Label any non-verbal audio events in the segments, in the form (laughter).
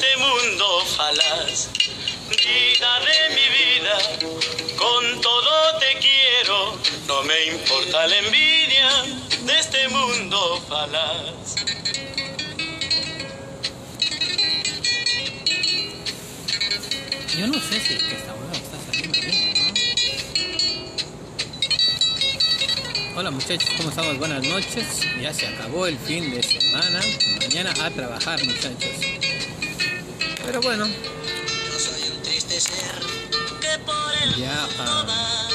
este mundo falaz. Vida de mi vida, con todo te quiero, no me importa la envidia de este mundo falaz. Yo no sé si esta hueá está saliendo bien, ¿no? Hola muchachos, ¿cómo estamos? Buenas noches. Ya se acabó el fin de semana. Mañana a trabajar, muchachos. Pero bueno. Yo soy un triste ser que por el Ya, mundo va,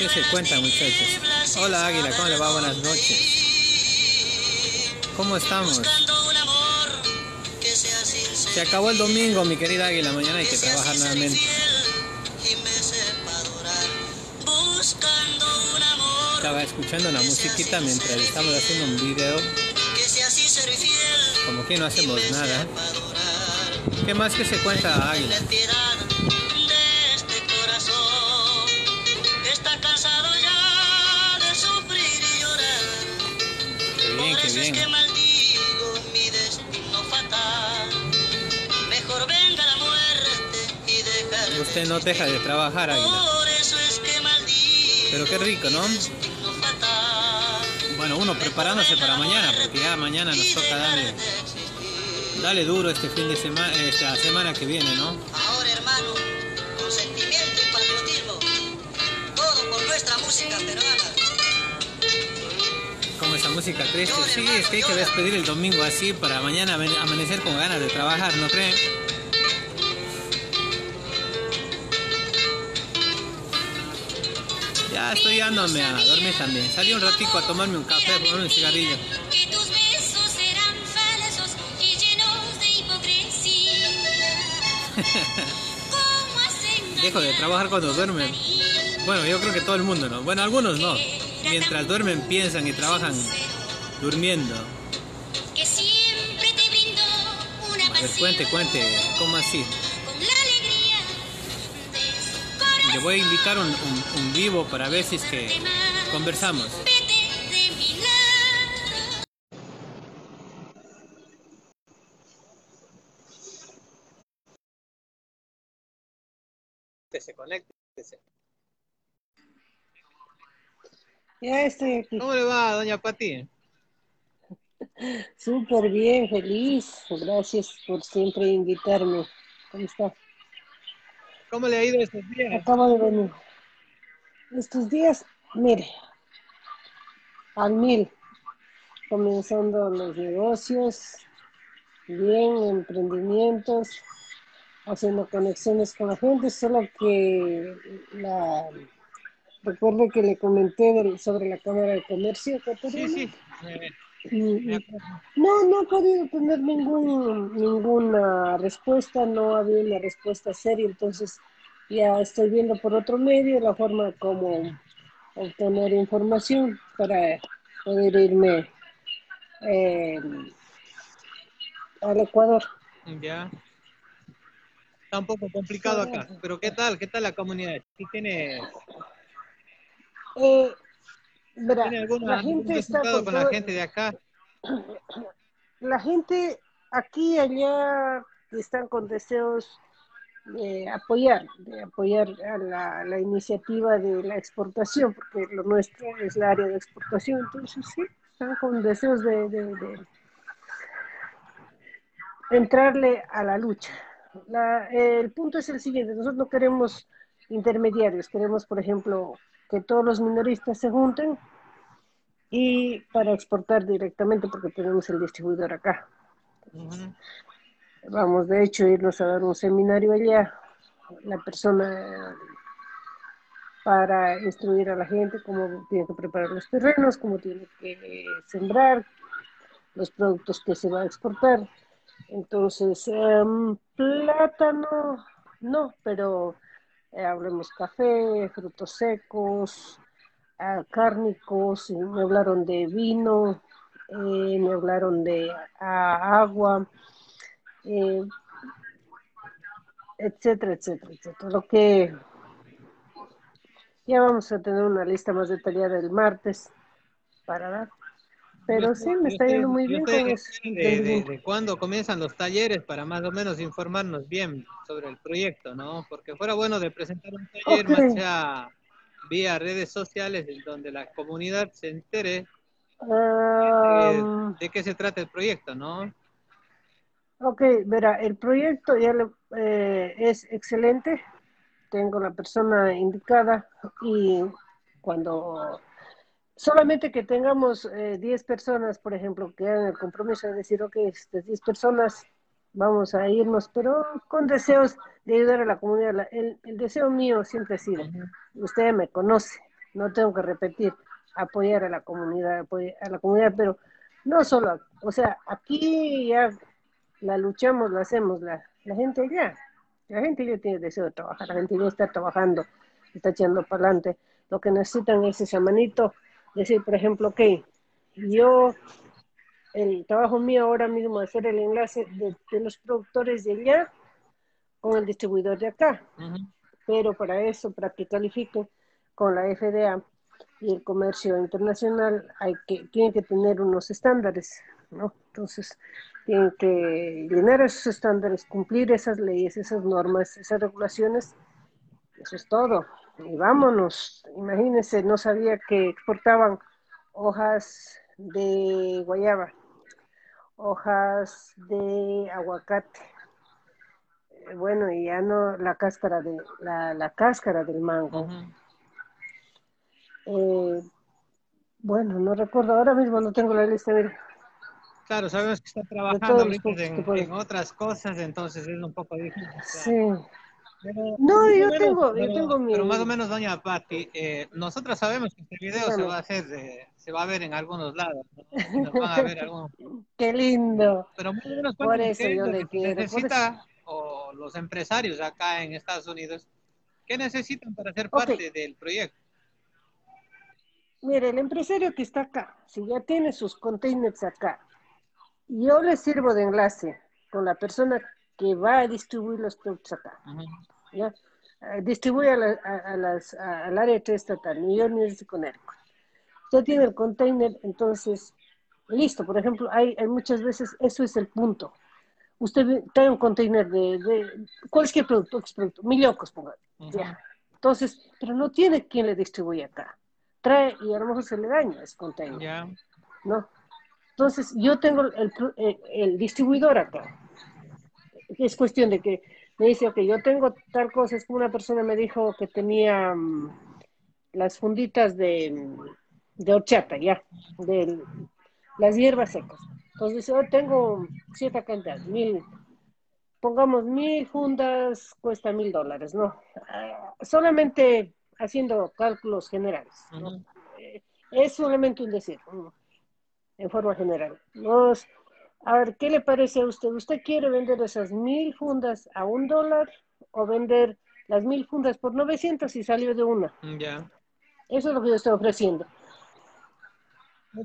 ¿Qué se cuenta, muchachos? Hola Águila, ¿cómo le va? Buenas noches. ¿Cómo estamos? buscando un amor que sea sincero. Se acabó el domingo, mi querida Águila. Mañana hay que trabajar nuevamente. Estaba escuchando una musiquita mientras estamos haciendo un video. Como que no hacemos nada. ¿Qué más que se cuenta, Águila? Este bien, qué bien. Usted no deja de trabajar, Águila. Pero qué rico, ¿no? Bueno, uno preparándose para mañana, porque ya mañana nos toca darle, darle duro este fin de semana, esta semana que viene, ¿no? Ahora, hermano, con sentimiento y patriotismo, todo por nuestra música peruana. Como esa música triste. Sí, es que hay que despedir el domingo así para mañana amanecer con ganas de trabajar, ¿no creen? Ya estoy yéndome a dormir también. Salí un ratico a tomarme un café, a un cigarrillo. Dejo de trabajar cuando duermen. Bueno, yo creo que todo el mundo, ¿no? Bueno, algunos no. Mientras duermen piensan y trabajan durmiendo. Que siempre te brindo una pasión cuente, cuente, ¿cómo así? Le voy a invitar un, un- un vivo para ver si es que conversamos. Se conecte. Ya estoy aquí. ¿Cómo le va, doña Pati? (laughs) Súper bien, feliz. Gracias por siempre invitarme. ¿Cómo está? ¿Cómo le ha ido estos días? Acabo de venir. Estos días, mire, al mil, comenzando los negocios, bien, emprendimientos, haciendo conexiones con la gente, solo que la... Recuerde que le comenté del- sobre la Cámara de Comercio Sí, ecuatoriana. sí. Y- y-. No, no he podido tener ningún, ninguna respuesta, no había una respuesta seria, entonces ya estoy viendo por otro medio la forma como obtener información para poder irme eh, al Ecuador. Ya. Está un poco complicado acá. Pero ¿qué tal? ¿Qué tal la comunidad? ¿Sí tiene, Eh, verá, tiene alguna, la algún gente está resultado con con la gente de acá? (coughs) la gente aquí y allá están con deseos de apoyar, de apoyar a la, la iniciativa de la exportación, porque lo nuestro es la área de exportación, entonces sí, están con deseos de, de- de entrarle a la lucha. La- el punto es el siguiente, nosotros no queremos intermediarios, queremos, por ejemplo, que todos los minoristas se junten y para exportar directamente porque tenemos el distribuidor acá. Vamos, de hecho, irnos a dar un seminario allá, la persona para instruir a la gente cómo tiene que preparar los terrenos, cómo tiene que sembrar, los productos que se va a exportar. Entonces, em, plátano, no, pero eh, hablemos café, frutos secos, ah, cárnicos, y me hablaron de vino, eh, me hablaron de ah, agua, eh, etcétera, etcétera, etcétera. Lo que ya vamos a tener una lista más detallada el martes para dar. Pero sí, me está yendo muy bien con De, de, de cuándo comienzan los talleres para más o menos informarnos bien sobre el proyecto, ¿no? Porque fuera bueno de presentar un taller, Ok. más vía redes sociales, en donde la comunidad se entere Ah, de qué se trata el proyecto, ¿no? ok, verá, el proyecto ya le- eh, es excelente. Tengo la persona indicada y cuando solamente que tengamos eh, 10 personas, por ejemplo, que hagan el compromiso de decir, ok, estas 10 personas vamos a irnos, pero con deseos de ayudar a la comunidad. El, el deseo mío siempre ha sido, usted me conoce, no tengo que repetir, apoyar a la comunidad, apoyar a la comunidad, pero no solo, o sea, aquí ya la luchamos, la hacemos, la, la gente ya, la gente ya tiene deseo de trabajar, la gente ya está trabajando, está echando para adelante. Lo que necesitan es esa manito, decir, por ejemplo, ok, yo, el trabajo mío ahora mismo es hacer el enlace de, de los productores de allá con el distribuidor de acá pero para eso, para que califique con la FDA y el comercio internacional, hay que, tienen que tener unos estándares, ¿no? Entonces, tienen que llenar esos estándares, cumplir esas leyes, esas normas, esas regulaciones, eso es todo. Y vámonos, imagínense, no sabía que exportaban hojas de guayaba, hojas de aguacate, eh, bueno, y ya no la cáscara de la, la cáscara del mango. Eh, bueno, no recuerdo, ahora mismo no tengo la lista, mira. Claro, sabemos que está trabajando ahorita en, otras cosas, entonces es un poco difícil. claro. Sí. Pero, No, yo menos, tengo- yo tengo mi- pero más o menos, doña Patti, eh, nosotros sabemos que este video se va a hacer, de- se va a ver en algunos lados, ¿no? Y nos van a ver algunos, (laughs) Qué lindo. pero más o menos Por eso yo le quiero, necesita o los empresarios acá en Estados Unidos, ¿qué necesitan para ser parte del proyecto? Mire, el empresario que está acá, si ya tiene sus containers acá, yo le sirvo de enlace con la persona que va a distribuir los productos acá. ¿ya? Eh, distribuye a la- a- a las- a- al área estatal, New York, New Jersey, Connecticut. Usted tiene el container, entonces, listo. Por ejemplo, hay, hay muchas veces, eso es el punto. Usted trae un container de, de cualquier producto, X producto, milocos, ponga. Ujú. Ya. Entonces, pero no tiene quien le distribuye acá. Trae y a lo mejor se le daña ese container. Ya. ¿no? Entonces, yo tengo el, el- el distribuidor acá. Es cuestión de que me dice, ok, yo tengo tal cosa. Es como una persona me dijo que tenía mm, las funditas de, mm, de horchata, ya, de las hierbas secas. Entonces dice, yo tengo cierta cantidad, mil, pongamos mil fundas, cuesta mil dólares, ¿no? Ah, solamente haciendo cálculos generales, ¿no? Eh, es solamente un decir, en forma general. Nos- a ver, ¿qué le parece a usted? ¿Usted quiere vender esas mil fundas a un dólar o vender las mil fundas por 900 y salió de una? Ya. Eso es lo que yo estoy ofreciendo.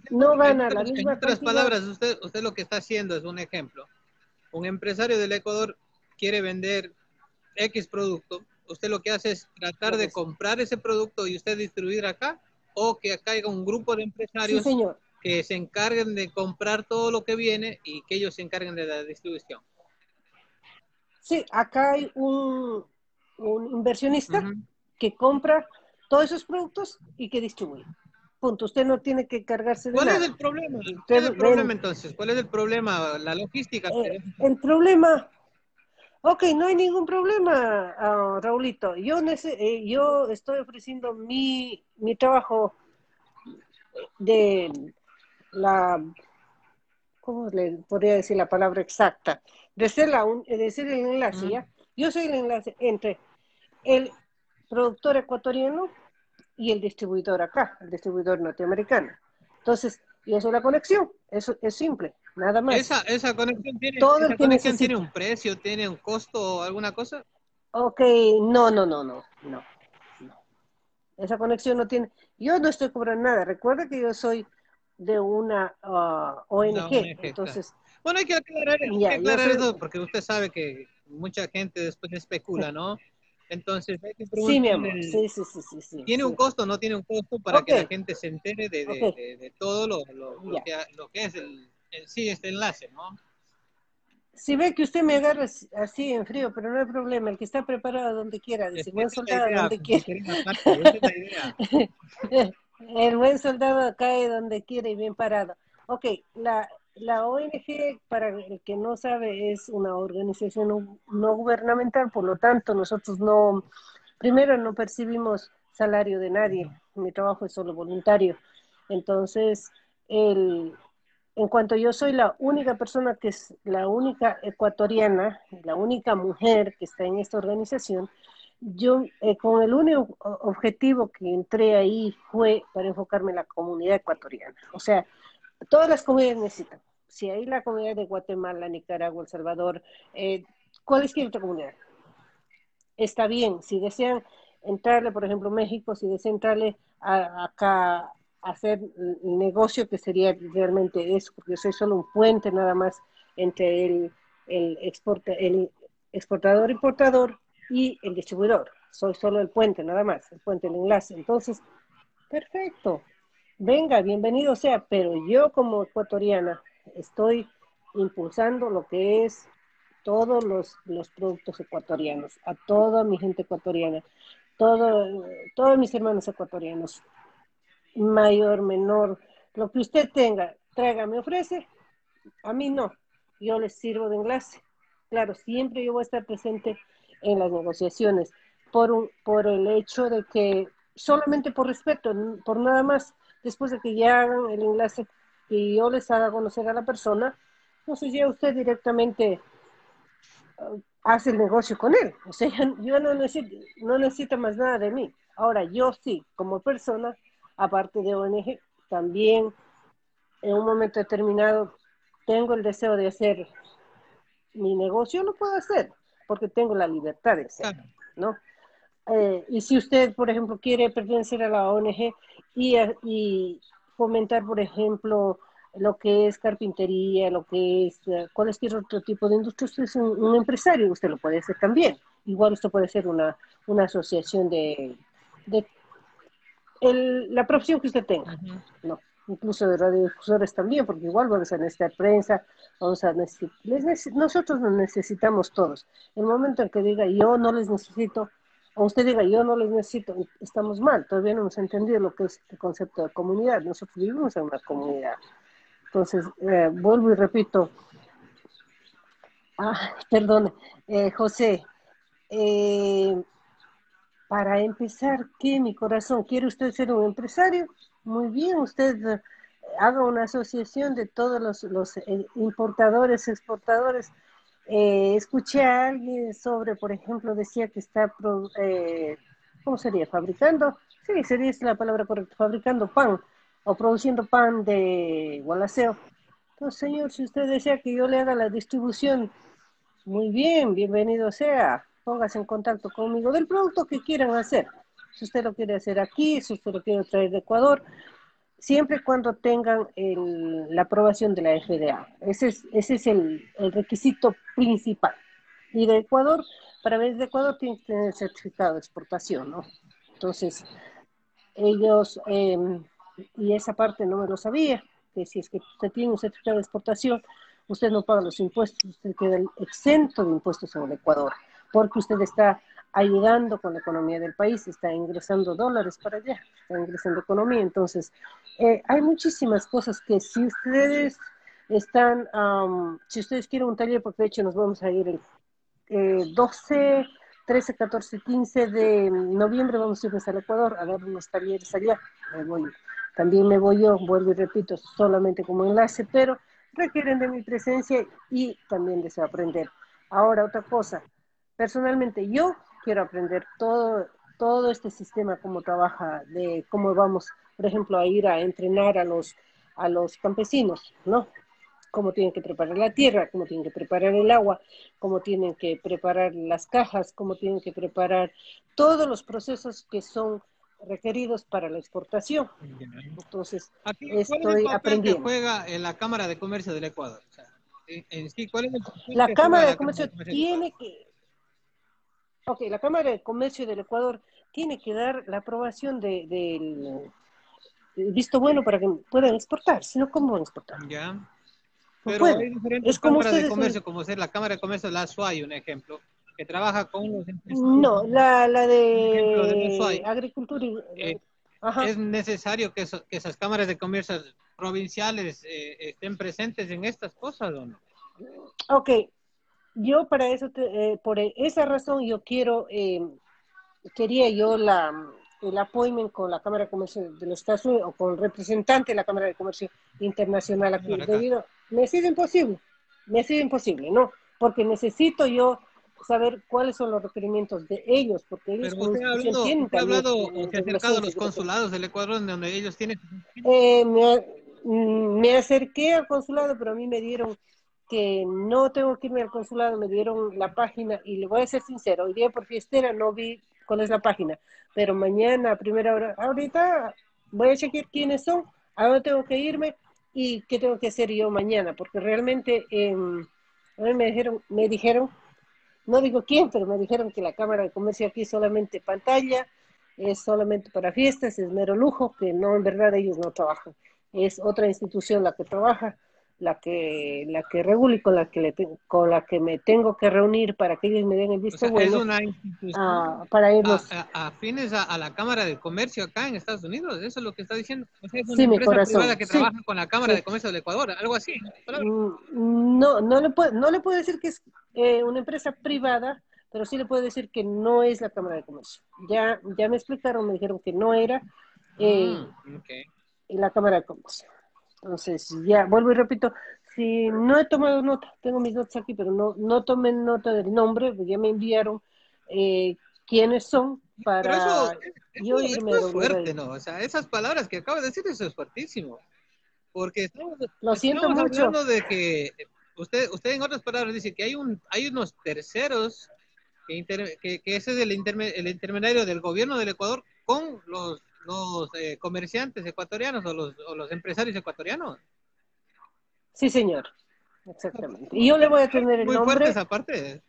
No gana la En misma otras cantidad. palabras, usted, usted lo que está haciendo es un ejemplo. Un empresario del Ecuador quiere vender X producto. Usted lo que hace es tratar de comprar ese producto y usted distribuir acá, o que acá haya un grupo de Sí, empresarios señor. Que se encarguen de comprar todo lo que viene y que ellos se encarguen de la distribución. Sí, acá hay un, un inversionista que compra todos esos productos y que distribuye. Punto. Usted no tiene que cargarse de ¿Cuál nada. es el problema? ¿Cuál Usted es el problema entonces? ¿Cuál es el problema? La logística. Eh, el problema, ok, no hay ningún problema, ah, Raulito. Yo, eh, yo estoy ofreciendo mi, mi trabajo de la, ¿cómo le podría decir la palabra exacta? De ser, la, un- de ser el enlace, Ujú. ¿ya? Yo soy el enlace entre el productor ecuatoriano y el distribuidor acá, el distribuidor norteamericano. Entonces, yo soy la conexión, eso es simple, nada más. Esa, esa conexión, tiene, Todo esa conexión tiene un precio, tiene un costo o alguna cosa. Ok, no, no, no, no, no, no. Esa conexión no tiene. Yo no estoy cobrando nada. Recuerda que yo soy de una ah, ONG, Una ONG, entonces, Bueno, hay que aclarar, hay Ya, que yo aclarar soy- eso porque usted sabe que mucha gente después especula, ¿no? Entonces hay que Sí, mi amor. Sí, sí, sí, sí. sí, ¿tiene sí. un costo o no tiene un costo para que la gente se entere de, de, Ok. de- de todo lo, lo- lo que, lo que es el, sí este enlace, ¿no? Si ve que usted me agarra as- así en frío, pero no hay problema, el que está preparado donde quiera, dice, es la soldado idea, donde quiera. (laughs) El buen soldado cae donde quiera y bien parado. Ok, la, la ONG, para el que no sabe, es una organización no, no gubernamental, por lo tanto, nosotros no, primero no percibimos salario de nadie, mi trabajo es solo voluntario. Entonces, el, en cuanto yo soy la única persona que es la única ecuatoriana, la única mujer que está en esta organización, yo eh, con el único objetivo que entré ahí fue para enfocarme en la comunidad ecuatoriana. O sea, todas las comunidades necesitan. Si hay la comunidad de Guatemala, Nicaragua, El Salvador, eh, cualquier otra comunidad, está bien. Si desean entrarle, por ejemplo, México, si desean entrarle a- acá hacer negocio, que sería realmente eso, porque yo soy solo un puente nada más entre el, el, exporta, el exportador, importador y el distribuidor. Soy solo el puente nada más, el puente, el enlace. Entonces, perfecto. Venga, bienvenido sea, pero yo como ecuatoriana estoy impulsando lo que es todos los, los productos ecuatorianos, a toda mi gente ecuatoriana, todo, todos mis hermanos ecuatorianos, mayor, menor, lo que usted tenga, traiga, me ofrece, a mí no, yo les sirvo de enlace. Claro, siempre yo voy a estar presente en las negociaciones por, un, por el hecho de que solamente por respeto, por nada más, después de que ya hagan el enlace y yo les haga conocer a la persona, entonces ya usted directamente uh, hace el negocio con él. O sea, (laughs) yo no necesito, no necesita más nada de mí. Ahora, yo sí, como persona, aparte de ONG, también en un momento determinado tengo el deseo de hacer mi negocio, lo puedo hacer, porque tengo la libertad de hacerlo, ¿no? Eh, y si usted, por ejemplo, quiere pertenecer a la ONG y, y fomentar, por ejemplo, lo que es carpintería, lo que es uh, cualquier otro tipo de industria, usted es un, un, empresario, usted lo puede hacer también. Igual usted puede ser una, una asociación de, de el, la profesión que usted tenga, uh -huh. ¿no? Incluso de radiodifusores también, porque igual vamos a necesitar prensa, vamos a necesitar, nosotros nos necesitamos todos. El momento en que diga yo no les necesito, o usted diga yo no les necesito, estamos mal, todavía no hemos entendido lo que es el concepto de comunidad, nosotros vivimos en una comunidad. Entonces, eh, vuelvo y repito, ah, (laughs) perdón, eh, José, eh, para empezar, ¿qué mi corazón? ¿Quiere usted ser un empresario? Muy bien, usted eh, haga una asociación de todos los, los eh, importadores, exportadores. Eh, escuché a alguien sobre, por ejemplo, decía que está, eh, ¿cómo sería? Fabricando, sí, sería la palabra correcta, fabricando pan o produciendo pan de gualaceo. Entonces, señor, si usted desea que yo le haga la distribución, muy bien, bienvenido sea póngase en contacto conmigo del producto que quieran hacer. Si usted lo quiere hacer aquí, si usted lo quiere traer de Ecuador, siempre y cuando tengan el, la aprobación de la FDA. Ese es, ese es el, el, requisito principal. Y de Ecuador, para ver de Ecuador, tiene que tener el certificado de exportación, ¿no? Entonces, ellos, eh, y esa parte no me lo sabía, que si es que usted tiene un certificado de exportación, usted no paga los impuestos, usted queda exento de impuestos en el Ecuador porque usted está ayudando con la economía del país, está ingresando dólares para allá, está ingresando economía. Entonces, eh, hay muchísimas cosas que si ustedes están, si ustedes quieren un taller, porque de hecho nos vamos a ir el eh, 12, 13, 14, 15 de noviembre, vamos a irnos al Ecuador a dar unos talleres allá. También me voy yo, vuelvo y repito, solamente como enlace, pero requieren de mi presencia y también deseo aprender. Ahora, otra cosa, personalmente yo quiero aprender todo, todo este sistema, cómo trabaja, de cómo vamos, por ejemplo, a ir a entrenar a los, a los campesinos, ¿no? Cómo tienen que preparar la tierra, cómo tienen que preparar el agua, cómo tienen que preparar las cajas, cómo tienen que preparar todos los procesos que son requeridos para la exportación. Entonces, Aquí, estoy ¿cuál es el papel aprendiendo. que juega en la Cámara de Comercio del Ecuador? O sea, en, en sí, ¿cuál es el La Cámara de Comercio tiene que, Ok, la Cámara de Comercio del Ecuador tiene que dar la aprobación de- del del visto bueno para que puedan exportar, si no, ¿cómo van a exportar? Ya. No Pero pueden. hay diferentes Es como cámaras de comercio, como ser la Cámara de Comercio de la SUAY, un ejemplo, que trabaja con los empresarios. No, la, la de de agricultura y... Eh, Ajá. Es necesario que, eso- que esas cámaras de comercio provinciales eh, estén presentes en estas cosas, ¿o no? Ok, yo para eso, te- eh, por esa razón yo quiero, eh, quería yo la, el appointment con la Cámara de Comercio de los Estados Unidos o con el representante de la Cámara de Comercio Internacional aquí, acá. debido, me ha sido imposible, me ha sido imposible, ¿no? Porque necesito yo saber cuáles son los requerimientos de ellos, porque ellos Pero usted ha hablado, tienen usted ha hablado eh, o se ha acercado a los consulados del Ecuador donde ellos tienen... eh, me, mm, me acerqué al consulado, pero a mí me dieron que no tengo que irme al consulado, me dieron la página y le voy a ser sincero, hoy día por fiestera no vi cuál es la página, pero mañana a primera hora, ahorita voy a chequear quiénes son, a dónde tengo que irme y qué tengo que hacer yo mañana, porque realmente mí me dijeron, me dijeron, no digo quién, pero me dijeron que la Cámara de Comercio aquí es solamente pantalla, es solamente para fiestas, es mero lujo, que no, en verdad ellos no trabajan. Es otra institución la que trabaja, la que, la que regula y con la que, le te- con la que me tengo que reunir para que ellos me den el O visto sea, es bueno una institución ah, para irnos. a- afines a, a la Cámara de Comercio acá en Estados Unidos, eso es lo que está diciendo. O sea, es una Sí, empresa privada que sí. trabaja con la Cámara Sí. de Comercio del Ecuador, algo así. ¿no? Mm, No, le puedo, no le puedo decir que es eh, una empresa privada, pero sí le puedo decir que no es la Cámara de Comercio. Ya, ya me explicaron, me dijeron que no era eh, Mm, ok. la Cámara de Comercio. Entonces, ya, vuelvo y repito, si no he tomado nota, tengo mis notas aquí, pero no, no tomé nota del nombre, pues ya me enviaron eh, quiénes son para Pero eso, yo eso- irme eso es fuerte. ¿no? O sea, esas palabras que acaba de decir, eso es fuertísimo. Porque estamos, Lo siento estamos mucho. hablando de que usted, usted en otras palabras dice que hay un, hay unos terceros que, inter- que, que ese es el, interme- el intermediario del gobierno del Ecuador con los, los eh, comerciantes ecuatorianos o los, o los empresarios ecuatorianos. Sí, señor. Exactamente. Y yo le voy a tener el Muy fuerte nombre. esa parte.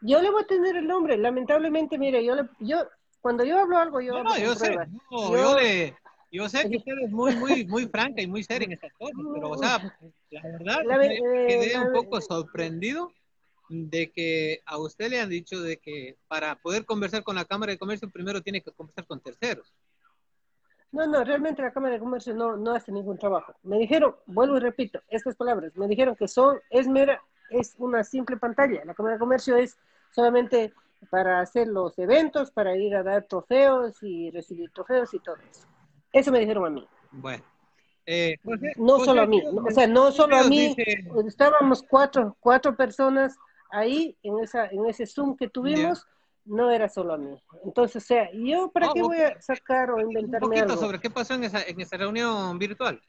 Yo le voy a tener el nombre. Lamentablemente, mire, yo, le, yo cuando yo hablo algo, yo No, no, yo sé. No, Yo- yo, le, yo sé que (laughs) usted es muy, muy, muy franca y muy seria en estas cosas, pero, o sea, la verdad, La me eh, quedé un la- poco sorprendido de que a usted le han dicho de que para poder conversar con la Cámara de Comercio primero tiene que conversar con terceros. No, no, realmente la Cámara de Comercio no, no hace ningún trabajo. Me dijeron, vuelvo y repito, estas palabras, me dijeron que son, es mera, es una simple pantalla. La Cámara de Comercio es solamente para hacer los eventos, para ir a dar trofeos y recibir trofeos y todo eso. Eso me dijeron a mí. Bueno. eh, José- No José solo a mí, no, o sea, no solo a mí, dice- estábamos cuatro, cuatro personas ahí en esa, en ese Zoom que tuvimos, no era solo a mí. Entonces, o sea, yo para qué voy a sacar o un inventarme poquito algo. sobre qué pasó en esa, en esa reunión virtual.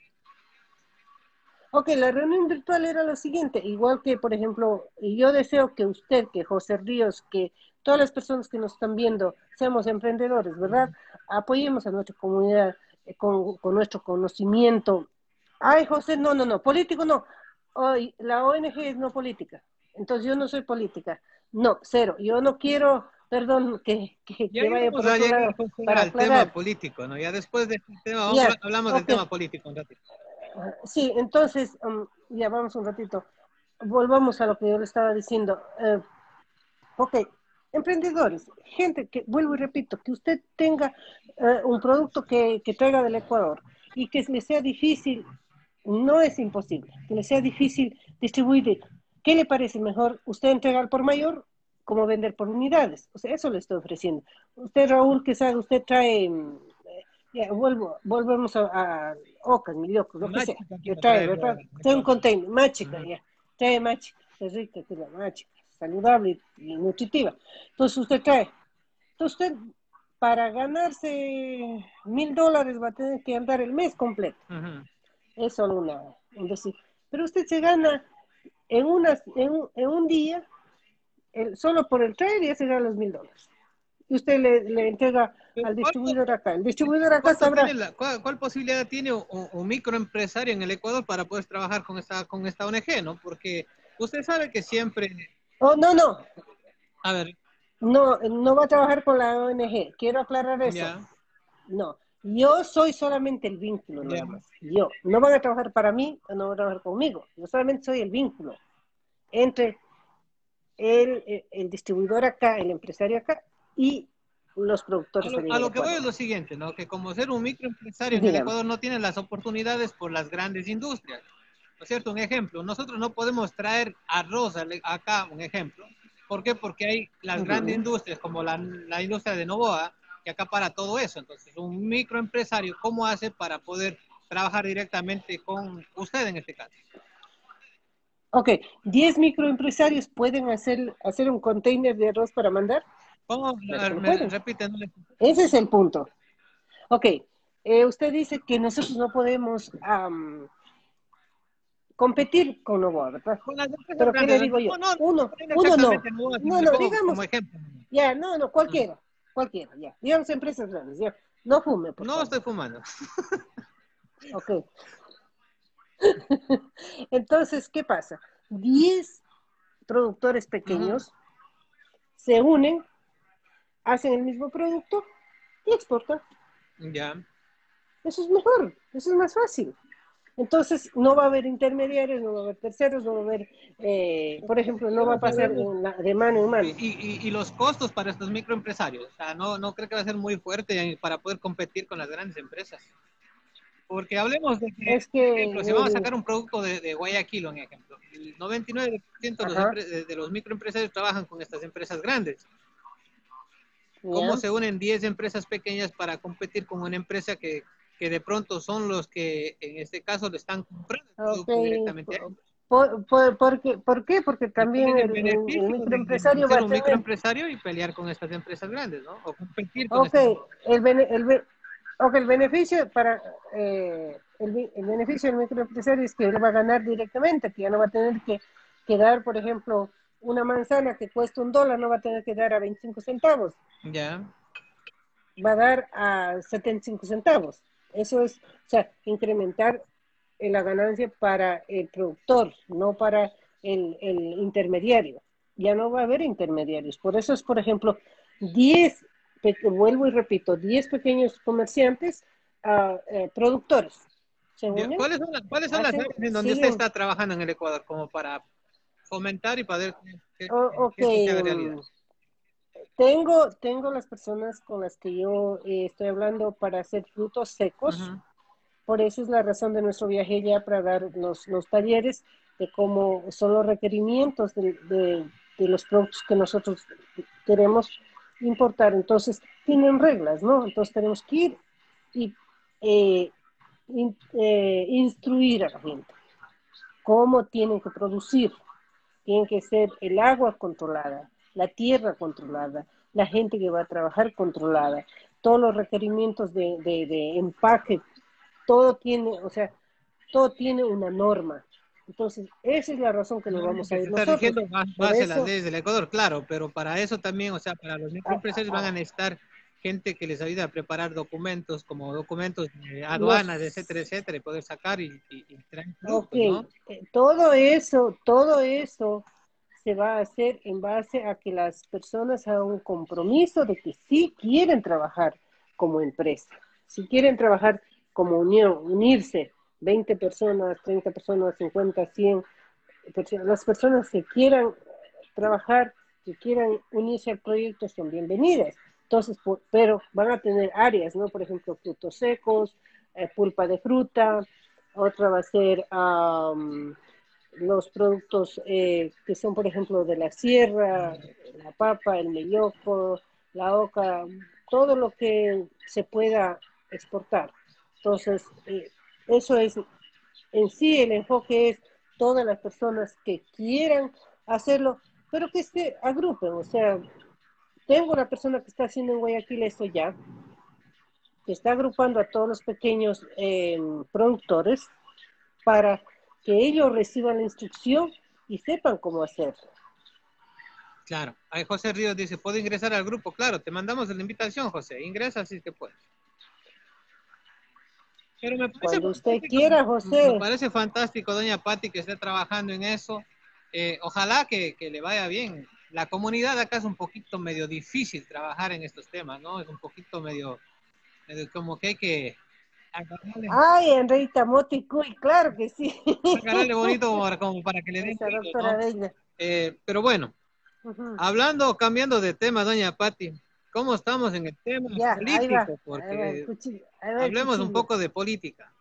Ok, la reunión virtual era lo siguiente, igual que, por ejemplo, yo deseo que usted, que José Ríos, que todas las personas que nos están viendo seamos emprendedores, ¿verdad? Apoyemos a nuestra comunidad eh, con, con nuestro conocimiento. Ay, José, no, no, no, político no. Hoy, la ONG es no política, entonces yo no soy política. No, cero. Yo no quiero, perdón, que, que, Ya que vaya por a otro llegar lado José, para al tema aclarar. político, ¿no? Ya después de este tema, vamos Ya, a- hablamos del tema político un ratito. Sí, entonces, um, ya vamos un ratito. Volvamos a lo que yo le estaba diciendo. Eh, ok, emprendedores, gente que, vuelvo y repito, que usted tenga eh, un producto que, que traiga del Ecuador y que le sea difícil, no es imposible, que le sea difícil distribuir. ¿Qué le parece mejor? ¿Usted entregar por mayor como vender por unidades? O sea, eso le estoy ofreciendo. Usted, Raúl, que sabe, usted trae... mm, eh, ya, vuelvo, volvemos a, a Ocas, mi loco, lo que sea. Yo trae, ¿verdad? ¿verdad? Trae un container, más chica, ya. Trae más chica, es rica que la más chica, saludable y nutritiva. Entonces usted trae. Entonces usted, para ganarse mil dólares va a tener que andar el mes completo. Ujú. Es solo una, un decir. Pero usted se gana en, unas, en, un- en un día, el- solo por el trade ya se gana los mil dólares. Y usted le, le entrega al ¿cuánto- distribuidor acá. El distribuidor acá ¿Cuánto sabrá. la- cuál, cuál posibilidad tiene un, un microempresario en el Ecuador para poder trabajar con esta, con esta ONG, no? Porque usted sabe que siempre, Oh, no, no. a ver, No, no va a trabajar con la ONG. Quiero aclarar eso. Ya. No, yo soy solamente el vínculo, nada más. Yo. No van a trabajar para mí, o no van a trabajar conmigo. Yo solamente soy el vínculo entre el, el- el distribuidor acá, el empresario acá y los A productores. lo, allá a lo que voy es lo siguiente, ¿no? Que como ser un microempresario en el Dígame. Ecuador no tiene las oportunidades por las grandes industrias. ¿No es cierto? Un ejemplo, nosotros no podemos traer arroz acá, un ejemplo. ¿Por qué? Porque hay las grandes industrias como la, la industria de Novoa que acapara todo eso. Entonces, un microempresario, ¿cómo hace para poder trabajar directamente con usted en este caso? Ok, 10 microempresarios pueden hacer, hacer un container de arroz para mandar. ¿Cómo? Me repite, no le- Ese es el punto. Ok, eh, usted dice que nosotros no podemos competir con Novoa, ¿verdad? Con Pero ¿qué le digo yo? No, no, Uno, no, uno no. No, no, digamos, Como ejemplo. ya, no, no, cualquiera, cualquiera, ya. Digamos empresas grandes, ya. No fume, por No favor. estoy fumando. (laughs) Ok. (laughs) Entonces, ¿qué pasa? 10 productores pequeños se unen, hacen el mismo producto y exportan. Ya. Eso es mejor, eso es más fácil. Entonces, no va a haber intermediarios, no va a haber terceros, no va a haber, eh, por ejemplo, no va a pasar en de mano en mano. Y, y- y los costos para estos microempresarios, o sea, no, no creo que va a ser muy fuerte para poder competir con las grandes empresas. Porque hablemos de que, Es que, ejemplo, si vamos a sacar un producto de, de Guayaquil, un ejemplo, el 99% de los, de- de los microempresarios trabajan con estas empresas grandes. ¿Cómo ¿ya? se unen 10 empresas pequeñas para competir con una empresa que, que de pronto son los que en este caso le están comprando el directamente a ellos? Por, por, por qué, ¿Por qué? Porque también el, el- el microempresario va ser a un tener... microempresario y pelear con estas empresas grandes, ¿no? O competir con Ok, estas el, bene- el, be- ok, el beneficio para eh, el, el beneficio del microempresario es que él va a ganar directamente, que ya no va a tener que, que dar, por ejemplo, una manzana que cuesta un dólar, no va a tener que dar a 25 centavos, Ya. va a dar a 75 centavos. Eso es, o sea, incrementar eh, la ganancia para el productor, no para el, el intermediario. Ya no va a haber intermediarios. Por eso es, por ejemplo, 10, pe- vuelvo y repito, 10 pequeños comerciantes, eh, productores. ¿Se Ya, unen? ¿Cuáles son, las, cuáles son las Hacen- áreas en donde usted está trabajando en el Ecuador como para fomentar y para que, que- O- que esto se haga ok, realidad? mm, Tengo, tengo las personas con las que yo eh, estoy hablando para hacer frutos secos. Ujú. Por eso es la razón de nuestro viaje ya para dar los, los talleres de cómo son los requerimientos de, de- de los productos que nosotros queremos importar. Entonces, tienen reglas, ¿no? Entonces, tenemos que ir y eh, in- eh, instruir a la gente cómo tienen que producir. Tiene que ser el agua controlada, la tierra controlada, la gente que va a trabajar controlada, todos los requerimientos de, de- de empaque, todo tiene, o sea, todo tiene una norma. Entonces, esa es la razón que nos vamos a ir está rigiendo más Por base las leyes del Ecuador, claro, pero para eso también, o sea, para los microempresarios ah, van a necesitar gente que les ayude a preparar documentos, como documentos de aduanas, Los- etcétera, etcétera, y poder sacar y, y, y traer Ok, productos, ¿no? eh, todo eso, todo eso se va a hacer en base a que las personas hagan un compromiso de que sí quieren trabajar como empresa, si quieren trabajar como unión, unirse, 20 personas, 30 personas, 50, 100 personas, las personas que quieran trabajar, que quieran unirse al proyecto son bienvenidas. Entonces, pero van a tener áreas, ¿no? Por ejemplo, frutos secos, eh, pulpa de fruta, otra va a ser am, los productos eh, que son, por ejemplo, de la sierra, la papa, el melloco, la oca, todo lo que se pueda exportar. Entonces, eh, eso es, en sí el enfoque es todas las personas que quieran hacerlo, pero que se agrupen, o sea, tengo una persona que está haciendo en Guayaquil esto ya, que está agrupando a todos los pequeños eh, productores para que ellos reciban la instrucción y sepan cómo hacerlo. Claro. Ahí José Ríos dice, ¿puedo ingresar al grupo? Claro, te mandamos la invitación, José. Ingresa si que puedes. Pero me parece Cuando usted quiera, José. Me parece fantástico, doña Patti, que esté trabajando en eso. Eh, ojalá que, que le vaya bien. la comunidad acá es un poquito medio difícil trabajar en estos temas, ¿no? Es un poquito medio, medio como que hay que Ay, Enrita Moticuy, claro que sí. agarrarle (laughs) bonito como para, como para que le den. Eh, pero bueno, hablando, cambiando de tema, doña Patti, ¿cómo estamos en el tema Ya, ahí va. político? Ahí va el Porque ahí va hablemos un poco de política.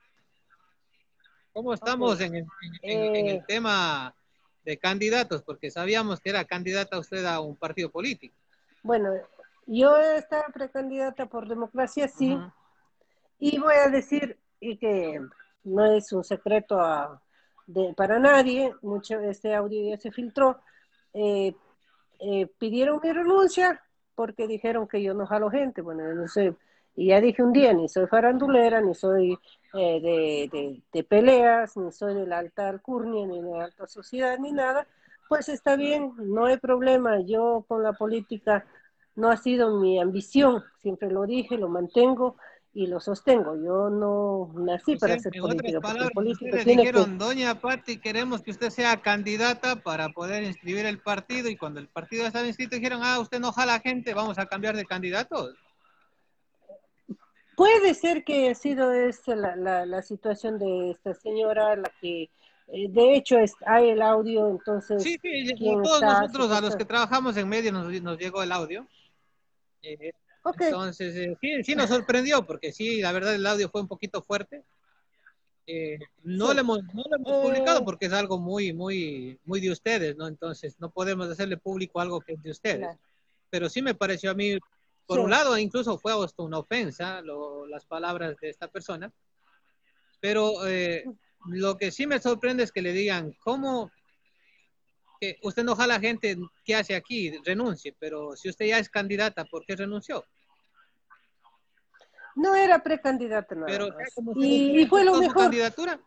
¿Cómo estamos en, el, en- en- en el Eh. tema de candidatos? Porque sabíamos que era candidata usted a un partido político. Bueno, yo estaba precandidata por democracia, sí. Y voy a decir que no es un secreto a- de- para nadie, mucho este audio ya se filtró, eh, eh, pidieron mi renuncia porque dijeron que yo no jalo gente, bueno, yo no sé, y ya dije un día, ni soy farandulera, ni soy eh, de, de- de peleas, ni soy de la alta alcurnia, ni de la alta sociedad, ni nada, pues está bien, no hay problema, yo con la política no ha sido mi ambición, siempre lo dije, lo mantengo y lo sostengo, yo no nací O para sea, ser el palabras, político ustedes tiene que... dijeron, doña Patti, queremos que usted sea candidata para poder inscribir el partido y cuando el partido estaba inscrito dijeron, ah, usted no jala gente, vamos a cambiar de candidatos. Puede ser que ha sido esta la, la, la situación de esta señora, la que eh, de hecho es, hay el audio, entonces Sí, sí, ¿quién a todos está? nosotros, a los que trabajamos en medio, nos, nos llegó el audio. Eh, Ok, Entonces, eh, sí, sí nos sorprendió, porque sí, la verdad el audio fue un poquito fuerte. Eh, no, Sí. lo hemos, no lo hemos Eh. publicado porque es algo muy, muy, muy de ustedes, ¿no? Entonces, no podemos hacerle público algo que es de ustedes. claro. Pero sí me pareció a mí, por Sí. un lado, incluso fue hasta una ofensa lo- las palabras de esta persona. Pero eh, lo que sí me sorprende es que le digan, ¿cómo que usted no jala gente que hace aquí? Renuncie, pero si usted ya es candidata, ¿por qué renunció? No era precandidata nada Pero más. como Y, y fue lo mejor. candidatura.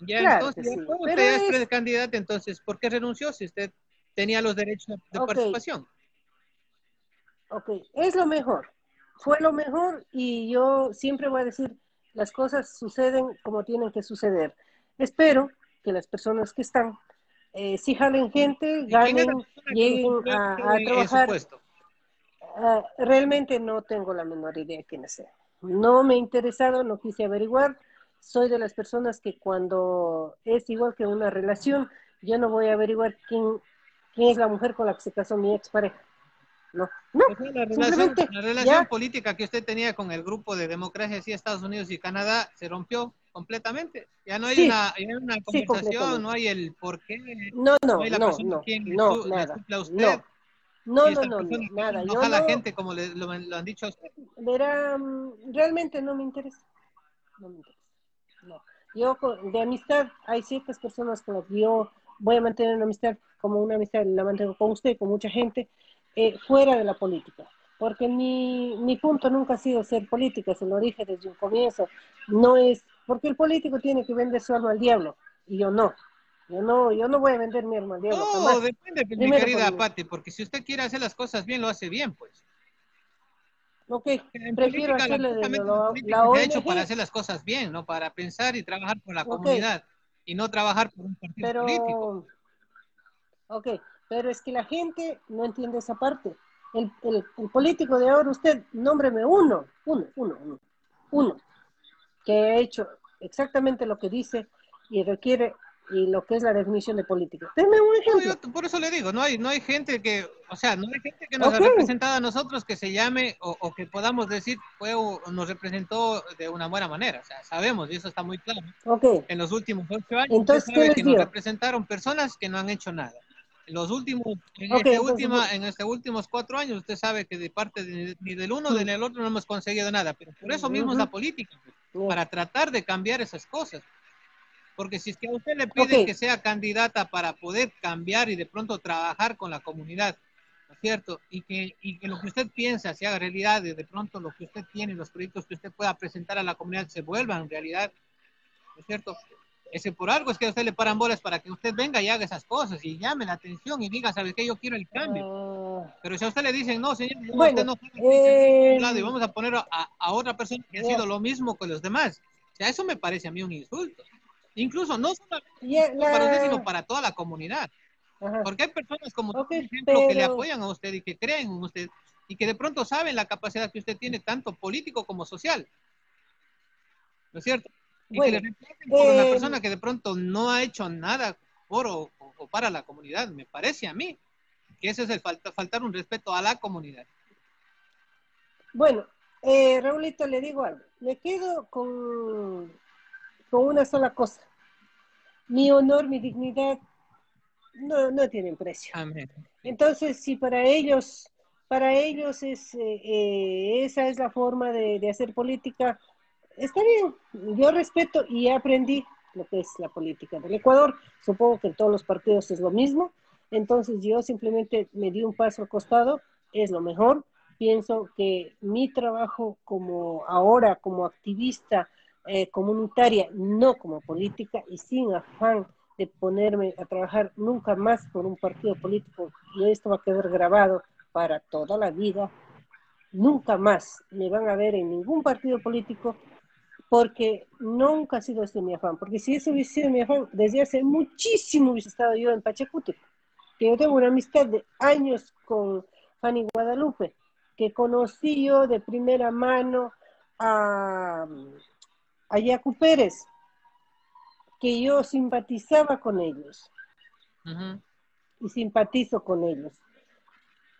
Ya Claro entonces, sí, pero usted es es- precandidata, entonces, ¿por qué renunció si usted tenía los derechos de participación? Ok, es lo mejor. Fue lo mejor y yo siempre voy a decir, las cosas suceden como tienen que suceder. Espero que las personas que están, eh, si jalen gente, ¿Y quién es la ganen, lleguen a, a trabajar. puesto? Ah, realmente no tengo la menor idea de quién sea. No me ha interesado, no quise averiguar. Soy de las personas que cuando es igual que una relación, yo no voy a averiguar quién, quién es la mujer con la que se casó mi expareja. No, no, O sea, la relación, la relación ya. política que usted tenía con el grupo de democracia sí, Estados Unidos y Canadá se rompió completamente. Ya no hay Sí. una, hay una conversación, completamente. no hay el por qué, no, no no, hay la no, persona no, quien no, nada, usted. no, no, no, no, no, nada. Yo a la no, gente como le, lo, lo han dicho verá, realmente no me interesa. No me interesa. No. Yo de amistad, hay ciertas personas con las que yo voy a mantener una amistad como una amistad, la mantengo con usted, con mucha gente, eh, fuera de la política. Porque mi, mi punto nunca ha sido ser política, se lo dije desde un comienzo. No es, porque el político tiene que vender su alma al diablo, y yo no. Yo no, yo no voy a vender mi alma al diablo. No, jamás. depende, pues, mi Primero querida por- Patti, porque si usted quiere hacer las cosas bien, lo hace bien, pues. Ok, En prefiero política, hacerle de lo- la hecho para hacer las cosas bien, ¿no? Para pensar y trabajar por la comunidad y no trabajar por un partido político. pero, ok, pero es que la gente no entiende esa parte. El, el, el político de ahora, usted, nómbreme uno, uno, uno, uno, uno, que ha hecho exactamente lo que dice y requiere y lo que es la definición de política. Deme un ejemplo. yo por eso le digo, no hay, no hay gente que, o sea, no hay gente que nos Ok. ha representado a nosotros que se llame o, o que podamos decir fue o nos representó de una buena manera. O sea, sabemos, y eso está muy claro. Ok, En los últimos ocho años, Entonces, ¿qué les que nos representaron personas que no han hecho nada. En los últimos, en, Ok, este entonces, última, en este últimos cuatro años, usted sabe que de parte de- ni del uno ni del otro no hemos conseguido nada. Pero por eso mismo es Ujú. la política, pues, para tratar de cambiar esas cosas. Porque si es que a usted le piden Ok. que sea candidata para poder cambiar y de pronto trabajar con la comunidad, ¿no es cierto? Y que, y que lo que usted piensa se haga realidad y de pronto lo que usted tiene, los proyectos que usted pueda presentar a la comunidad se vuelvan realidad, ¿no es cierto? Ese por algo es que a usted le paran bolas para que usted venga y haga esas cosas y llame la atención y diga, ¿sabes qué? Yo quiero el cambio. Ah, Pero si a usted le dicen, no, señor, no, Bueno, usted no eh, y vamos a poner a, a otra persona que ha sido lo mismo que los demás. O sea, eso me parece a mí un insulto. Incluso no solamente ya, para usted, sino para toda la comunidad. Ajá. Porque hay personas como Ok, por ejemplo, que le pero- apoyan a usted y que creen en usted y que de pronto saben la capacidad que usted tiene, tanto político como social. ¿No es cierto? Y Bueno, que le reemplacen por una eh, persona que de pronto no ha hecho nada por o, o para la comunidad. Me parece a mí que ese es el falta, faltar un respeto a la comunidad. Bueno, eh, Raulito, le digo algo. Me quedo con, con una sola cosa. Mi honor, mi dignidad no, no tienen precio. Amén. Entonces, si para ellos, para ellos es, eh, eh, esa es la forma de, de hacer política, está bien. Yo respeto y aprendí lo que es la política del Ecuador. Supongo que en todos los partidos es lo mismo. Entonces, yo simplemente me di un paso al costado, es lo mejor. Pienso que mi trabajo como ahora, como activista eh, comunitaria, no como política y sin afán de ponerme a trabajar nunca más por un partido político y esto va a quedar grabado para toda la vida. Nunca más me van a ver en ningún partido político porque nunca ha sido ese mi afán. Porque si eso hubiese sido mi afán, desde hace muchísimo hubiese estado yo en Pachacuti. Que yo tengo una amistad de años con Fanny Guadalupe, que conocí yo de primera mano a, a Yacu Pérez, que yo simpatizaba con ellos y simpatizo con ellos.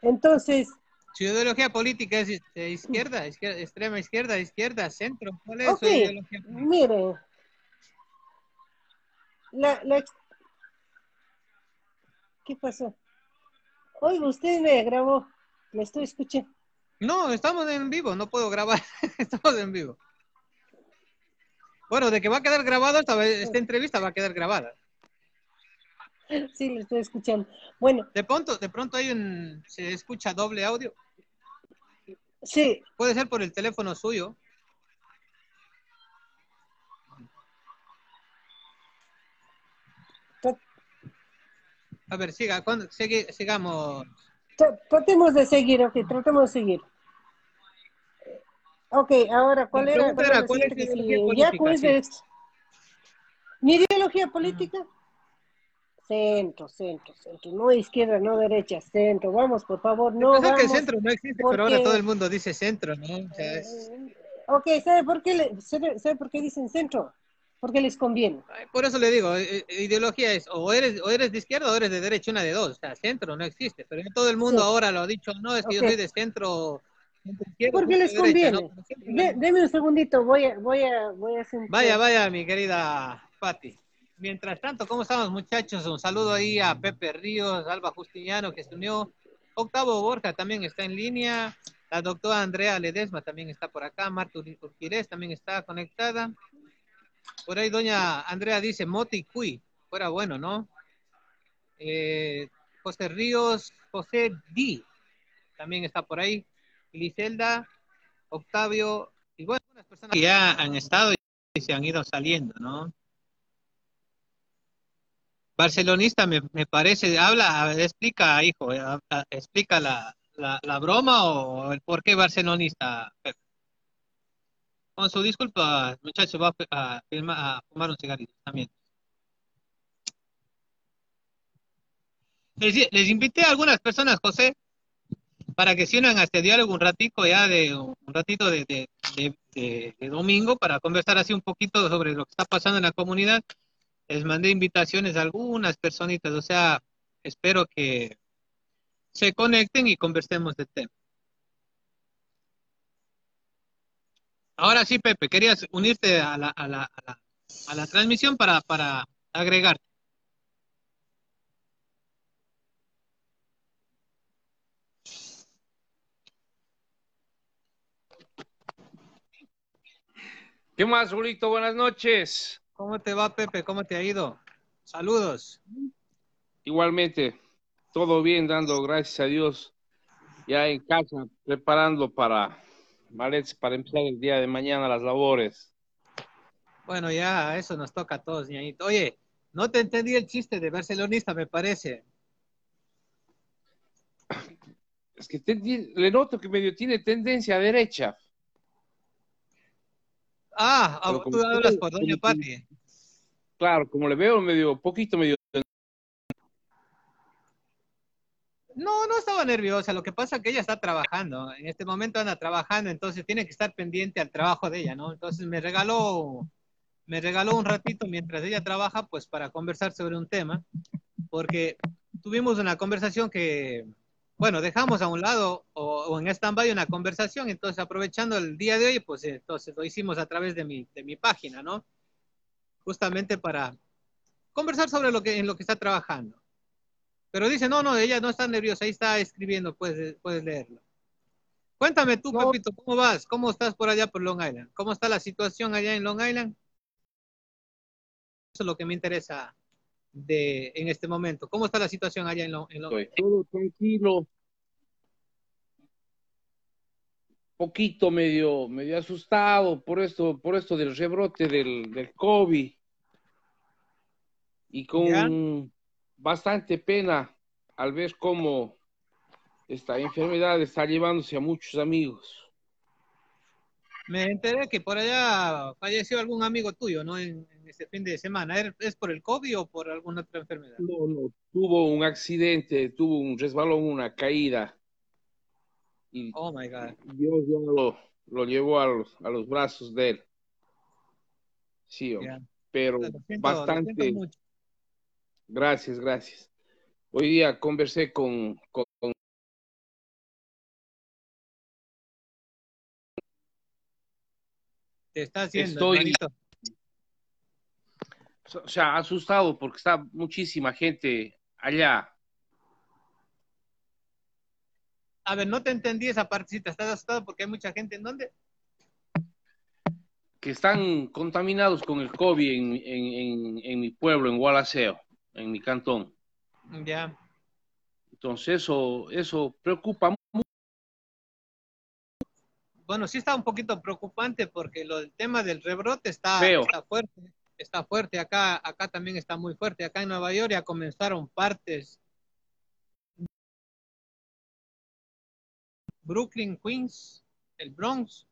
Entonces, Su ideología política es de izquierda, izquierda, extrema izquierda, izquierda, centro. ¿Cuál es su ideología política? mire, la, la ¿qué pasó? Oiga, usted me grabó, le estoy escuchando. No, estamos en vivo, no puedo grabar. (laughs) estamos en vivo. Bueno, de que va a quedar grabado esta, esta entrevista va a quedar grabada. Sí, le estoy escuchando. Bueno, De pronto, de pronto hay un, se escucha doble audio. sí, Puede ser por el teléfono suyo. A ver, siga, sigue- sigamos. tra- tratemos de seguir, ok, tratemos de seguir. Ok, ahora, ¿cuál era? era, ¿cuál es ideología ya, pues, Sí. ¿Mi ideología política? Centro, centro, centro, no izquierda, no derecha, centro. Vamos, por favor, no Pensar que el centro no existe, porque- pero ahora todo el mundo dice centro, ¿no? O sea, es- Ok, ¿sabe por qué, le- sabe, por qué dicen centro? Porque les conviene. por eso le digo, eh, eh, ideología es o eres, o eres de izquierda o eres de derecha, una de dos. O sea, centro no existe, pero ya todo el mundo Sí. ahora lo ha dicho, no, es que yo soy de centro, Porque les derecha, conviene. ¿no? Pero siempre De- lo- deme un segundito, voy a, voy a, voy a sentar- Vaya, vaya, mi querida Patti. Mientras tanto, ¿cómo estamos, muchachos? Un saludo ahí a Pepe Ríos, Alba Justiniano, que se unió. Octavo Borja también está en línea. La doctora Andrea Ledesma también está por acá. Marta Ur- Urquirez también está conectada. Por ahí, doña Andrea dice Moti y Cuy. Fuera bueno, ¿no? Eh, José Ríos, José Di también está por ahí. Liselda, Octavio, y bueno, algunas personas que ya han estado y se han ido saliendo, ¿no? Barcelonista me, parece, habla, explica, hijo, eh, explica la, la, la broma o el por qué barcelonista. Con su disculpa, muchachos, va a, a a fumar un cigarrillo también. Les invité a algunas personas, José, para que se unan a este diálogo un ratico ya de un ratito de, de, de- de- de domingo para conversar así un poquito sobre lo que está pasando en la comunidad. Les mandé invitaciones a algunas personitas, o sea, espero que se conecten y conversemos del tema. Ahora sí, Pepe, querías unirte a la, a la, a la, a la transmisión para, para agregar. ¿Qué más, Julito? Buenas noches. ¿Cómo te va, Pepe? ¿Cómo te ha ido? Saludos. Igualmente, todo bien, dando gracias a Dios. Ya en casa, preparando para, para empezar el día de mañana las labores. Bueno, ya eso nos toca a todos, ñañito. Oye, no te entendí el chiste de barcelonista, me parece. Es que te- le noto que medio tiene tendencia a derecha. Ah, ah, tú hablas por Doña Pati. Claro, como le veo medio, poquito medio. No, no estaba nerviosa. Lo que pasa es que ella está trabajando. En este momento anda trabajando, entonces tiene que estar pendiente al trabajo de ella, ¿no? Entonces me regaló, me regaló un ratito mientras ella trabaja, pues para conversar sobre un tema, porque tuvimos una conversación que, bueno, dejamos a un lado o, o en stand-by una conversación, entonces aprovechando el día de hoy, pues entonces lo hicimos a través de mi, de mi página, ¿no? Justamente para conversar sobre lo que, en lo que está trabajando. Pero dice, no, no, ella no está nerviosa, ahí está escribiendo, puedes, puedes leerlo. Cuéntame tú, No. Pepito, ¿cómo vas? ¿Cómo estás por allá por Long Island? ¿Cómo está la situación allá en Long Island? Eso es lo que me interesa de, en este momento. ¿Cómo está la situación allá en en Long Estoy todo tranquilo. Poquito medio, medio asustado por esto, por esto del rebrote del, del COVID. Y con Ya. bastante pena al ver cómo esta enfermedad está llevándose a muchos amigos. Me enteré que por allá falleció algún amigo tuyo, ¿no? En este fin de semana. ¿Er- ¿Es por el COVID o por alguna otra enfermedad? No, no, tuvo un accidente, tuvo un resbalón, una caída. Y Oh my God. Dios ya lo, lo llevó a los, a los brazos de él. Sí. Ya. pero siento, bastante. Gracias, gracias. Hoy día conversé con, con- con- Te está haciendo, Estoy- hermanito. O sea, asustado porque está muchísima gente allá. A ver, no te entendí esa partecita. ¿Estás asustado porque hay mucha gente en dónde? que están contaminados con el COVID en, en, en, en mi pueblo, en Gualaceo, en mi cantón. Ya. Entonces eso, eso preocupa mucho. Bueno, sí está un poquito preocupante porque lo, el tema del rebrote está fuerte. Está fuerte. Acá, acá también está muy fuerte. Acá en Nueva York ya comenzaron partes. Brooklyn, Queens, el Bronx.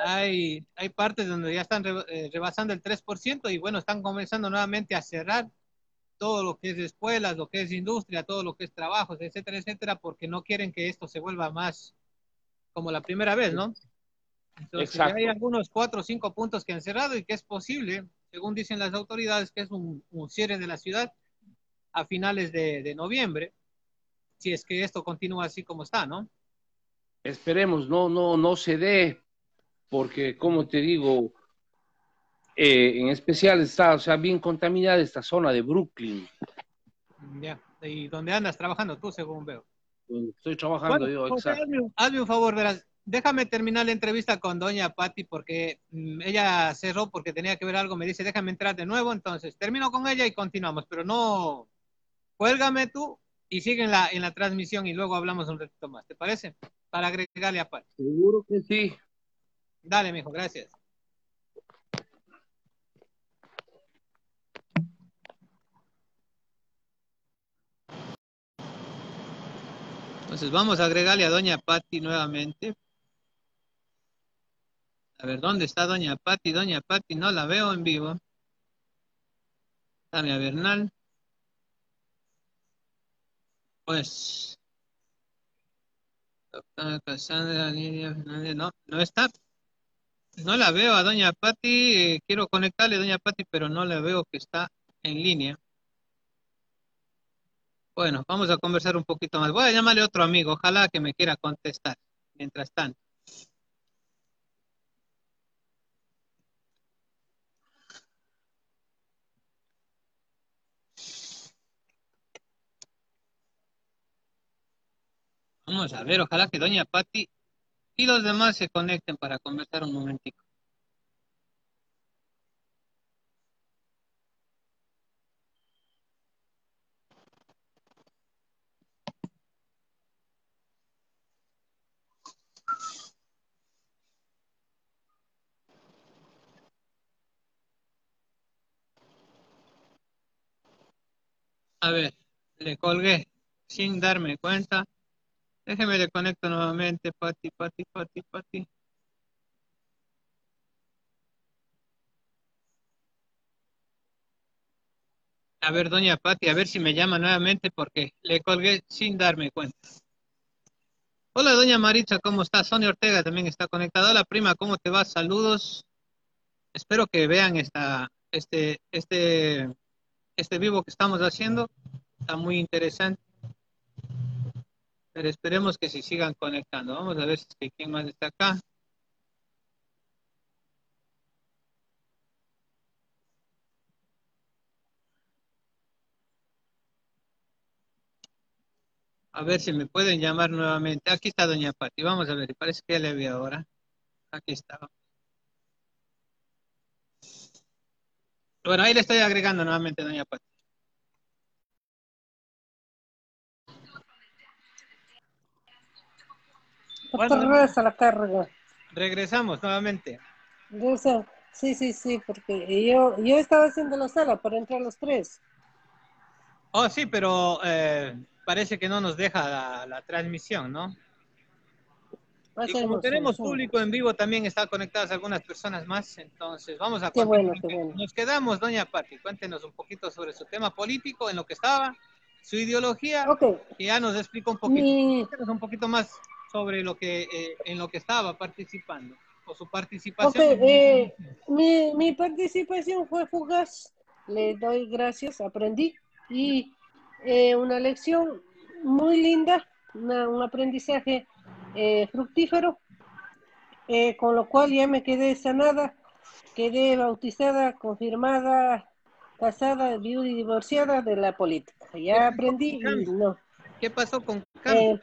Hay, hay partes donde ya están eh, rebasando el 3% y bueno, están comenzando nuevamente a cerrar todo lo que es escuelas, lo que es industria, todo lo que es trabajos, etcétera, etcétera, porque no quieren que esto se vuelva más como la primera vez, ¿no? Entonces, Exacto. hay algunos cuatro o cinco puntos que han cerrado y que es posible, según dicen las autoridades, que es un, un cierre de la ciudad a finales de, de noviembre, si es que esto continúa así como está, ¿no? Esperemos, no, no, no se dé, porque como te digo, eh, en especial está, o sea, bien contaminada esta zona de Brooklyn, Ya. ¿Y dónde andas trabajando tú, según veo? donde estoy trabajando Bueno, yo, José, exacto. hazme, hazme un favor, verás. Déjame terminar la entrevista con doña Patti porque mm, ella cerró porque tenía que ver algo. Me dice, déjame entrar de nuevo. Entonces, termino con ella y continuamos. Pero no, cuélgame tú y sigue en la, en la transmisión y luego hablamos un ratito más. ¿Te parece? Para agregarle a Patti. Seguro que sí. Dale, mijo, gracias. Entonces vamos a agregarle a Doña Patti nuevamente. A ver, ¿dónde está Doña Patti? Doña Patti, no la veo en vivo. Tania Bernal. Pues. Cassandra Lidia Fernández, no, no está. No la veo a Doña Patti. quiero conectarle a Doña Patti, pero no la veo que está en línea. Bueno, vamos a conversar un poquito más. Voy a llamarle a otro amigo, ojalá que me quiera contestar. Mientras tanto. Vamos a ver, ojalá que Doña Patti y los demás se conecten para conversar un momentico. A ver, le colgué sin darme cuenta. Déjeme le conecto nuevamente, Pati, Pati, Pati, Pati. A ver, doña Pati, a ver si me llama nuevamente porque le colgué sin darme cuenta. Hola, doña Maritza, ¿cómo está? Sonia Ortega también está conectada. Hola, prima, ¿cómo te va? Saludos. Espero que vean esta, este, este, este vivo que estamos haciendo. Está muy interesante. Pero esperemos que se sigan conectando. Vamos a ver si quién más está acá. A ver si me pueden llamar nuevamente. Aquí está doña Pati. Vamos a ver, parece que ya le vi ahora. Aquí está. Bueno, ahí le estoy agregando nuevamente, doña Pati. Bueno, Regresa la carga. regresamos nuevamente. Sí, sí, sí, porque yo, yo estaba haciendo la sala para entrar los tres. Oh, sí, pero eh, parece que no nos deja la, la transmisión, ¿no? Y como tenemos público en vivo, también están conectadas algunas personas más, entonces vamos a Qué bueno, qué bueno. Nos quedamos, doña Pati, cuéntenos un poquito sobre su tema político, en lo que estaba, su ideología, Ok, que ya nos explica un poquito, mi, un poquito más sobre lo que eh, en lo que estaba participando, o su participación. eh, mi, mi participación fue fugaz. Le doy gracias, aprendí. Y eh, una lección muy linda, una- un aprendizaje fructífero, con lo cual ya me quedé sanada, quedé bautizada, confirmada, casada, viuda y divorciada de la política. Ya aprendí y no. ¿Qué pasó con? Eh,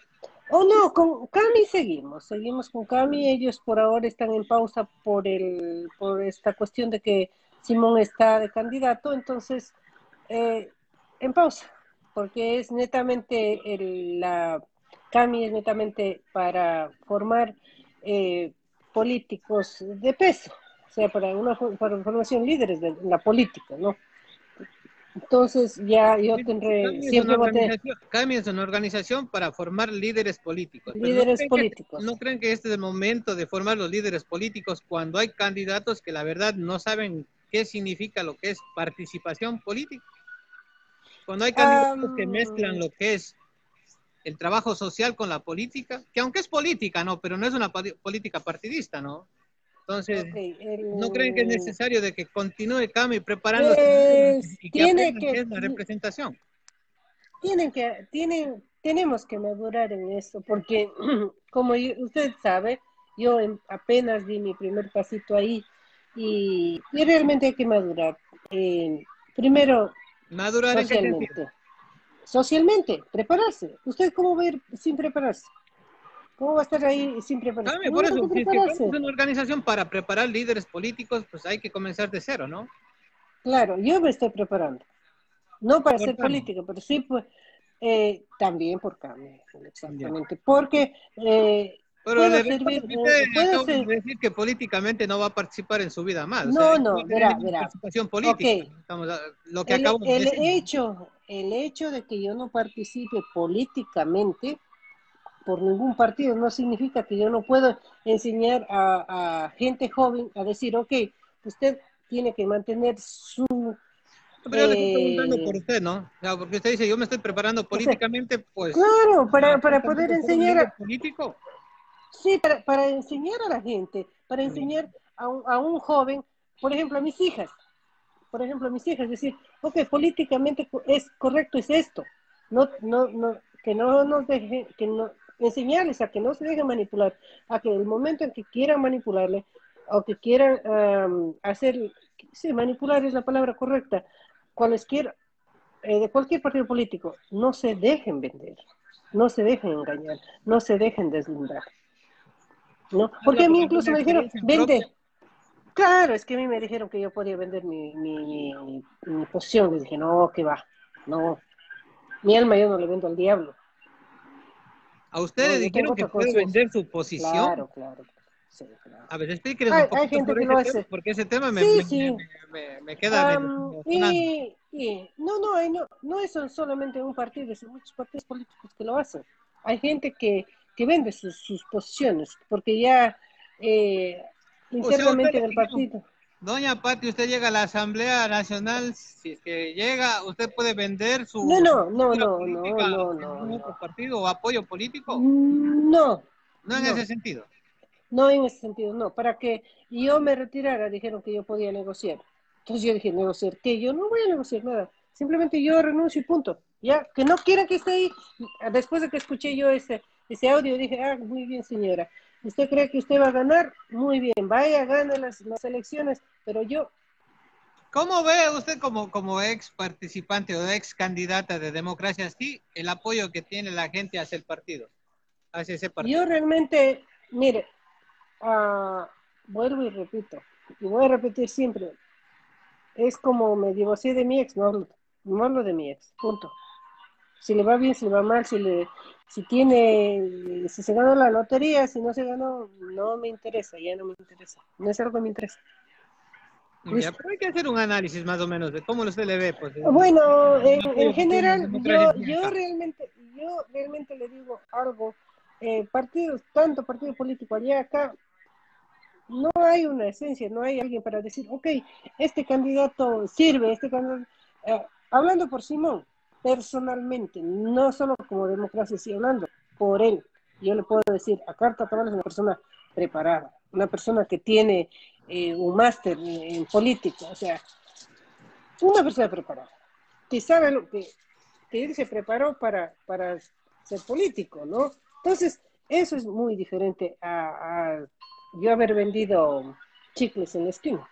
oh no, con Cami seguimos, seguimos con Cami, ellos por ahora están en pausa por el, por esta cuestión de que Simón está de candidato, entonces eh, en pausa, porque es netamente el, la Cami es netamente para formar eh, políticos de peso, o sea, para una para formación líderes de la política, ¿no? Entonces ya yo tendré, Cami es, siempre a tener organización, Cami es una organización para formar líderes políticos. líderes que- políticos. ¿No creen que este es el momento de formar los líderes políticos cuando hay candidatos que la verdad no saben qué significa lo que es participación política? Cuando hay candidatos que Am. mezclan lo que es el trabajo social con la política, que aunque es política, ¿no? Pero no es una política partidista, ¿no? Entonces, el- ¿no creen que es necesario de que continúe Cami preparando Pues, y que tiene que- es la representación? Tienen que, tienen, tenemos que madurar en esto, porque (clears throat) como usted sabe, yo apenas di mi primer pasito ahí y, y realmente hay que madurar. Eh, primero, Madurar en qué sentido? socialmente. Socialmente, prepararse. ¿Usted cómo va a ir sin prepararse? ¿Cómo va a estar ahí sin prepararse? Cami, No, por eso, si es que es una organización para preparar líderes políticos, pues hay que comenzar de cero, ¿no? Claro, yo me estoy preparando. No para ser política, pero sí pues, eh, también por Cami, exactamente. Porque eh, Pero Puedo le servir, eh, acaba ser- de decir que políticamente no va a participar en su vida más. o No, sea, no, verá, verá. participación política. Ok. Estamos a- lo que el, acabo de el decir. hecho, el hecho de que yo no participe políticamente por ningún partido no significa que yo no puedo enseñar a, a gente joven a decir, ok, usted tiene que mantener su... Pero yo le estoy eh, preguntando por usted, ¿no? Porque usted dice, yo me estoy preparando políticamente, pues... Claro, para, ¿usted para poder enseñar... a- político? Sí, para, para enseñar a la gente, para enseñar a un, a un joven, por ejemplo, a mis hijas, por ejemplo, a mis hijas, decir, ok, políticamente es correcto, es esto, no, no, no, que no nos deje, que no, enseñarles a que no se dejen manipular, a que el momento en que quieran manipularle, o que quieran am, hacer, sí, manipular es la palabra correcta, cualquier, eh, de cualquier partido político, no se dejen vender, no se dejen engañar, no se dejen deslindar. ¿no? Porque a mí incluso me dijeron, vende. Claro, es que a mí me dijeron que yo podía vender mi, mi, mi, mi posición. Les dije, no, que va, no. Mi alma yo no le vendo al diablo. A usted No, dijeron que puede vender su posición. Claro, claro. Sí, claro. A ver, explíquenos Hay- un poquito hay gente que lo hace. porque ese tema me, Sí, me, sí. me- me- queda sonando. y, y- no, no, no, no es solamente un partido, es muchos partidos políticos que lo hacen. Hay gente que, que vende sus, sus posiciones, porque ya eh, sea, internamente usted en el le dijeron- partido. Doña Pati, usted llega a la Asamblea Nacional, si es que llega, usted puede vender su No, no, no, no, política no, no, no, partido o apoyo político, No, no en no. ese sentido. no en ese sentido, no. Para que yo me retirara, dijeron que yo podía negociar. Entonces yo dije, ¿negociar qué? Yo no voy a negociar nada. Simplemente yo renuncio y punto. Ya, que no quiera que esté ahí. Después de que escuché yo ese, ese audio, dije, ah, muy bien, señora. ¿Usted cree que usted va a ganar? Muy bien, vaya, gane las, las elecciones, pero yo ¿Cómo ve usted como, como ex participante o ex candidata de Democracia Sí el apoyo que tiene la gente hacia el partido? Hacia ese partido. Yo realmente, mire, ah, vuelvo y repito, y voy a repetir siempre, es como me divorcié de mi ex, no hablo, no hablo de mi ex, punto. Si le va bien, si le va mal, si le, si tiene, si se ganó la lotería, si no se ganó, no me interesa, ya no me interesa, no es algo que me interesa. Ya, pero hay que hacer un análisis más o menos de cómo usted le ve. Pues, Bueno, en, en general, yo, yo realmente, yo realmente le digo algo, eh, partidos, tanto partido político allá acá, no hay una esencia, no hay alguien para decir, ok, este candidato sirve, este candidato, eh, hablando por Simón, personalmente, no solo como democracia, sí hablando por él, yo le puedo decir, a Carta Cabal es una persona preparada, una persona que tiene eh, un máster en, en política, o sea, una persona preparada, que sabe lo que, que él se preparó para, para ser político, ¿no? Entonces, eso es muy diferente a, a yo haber vendido chicles en la esquina.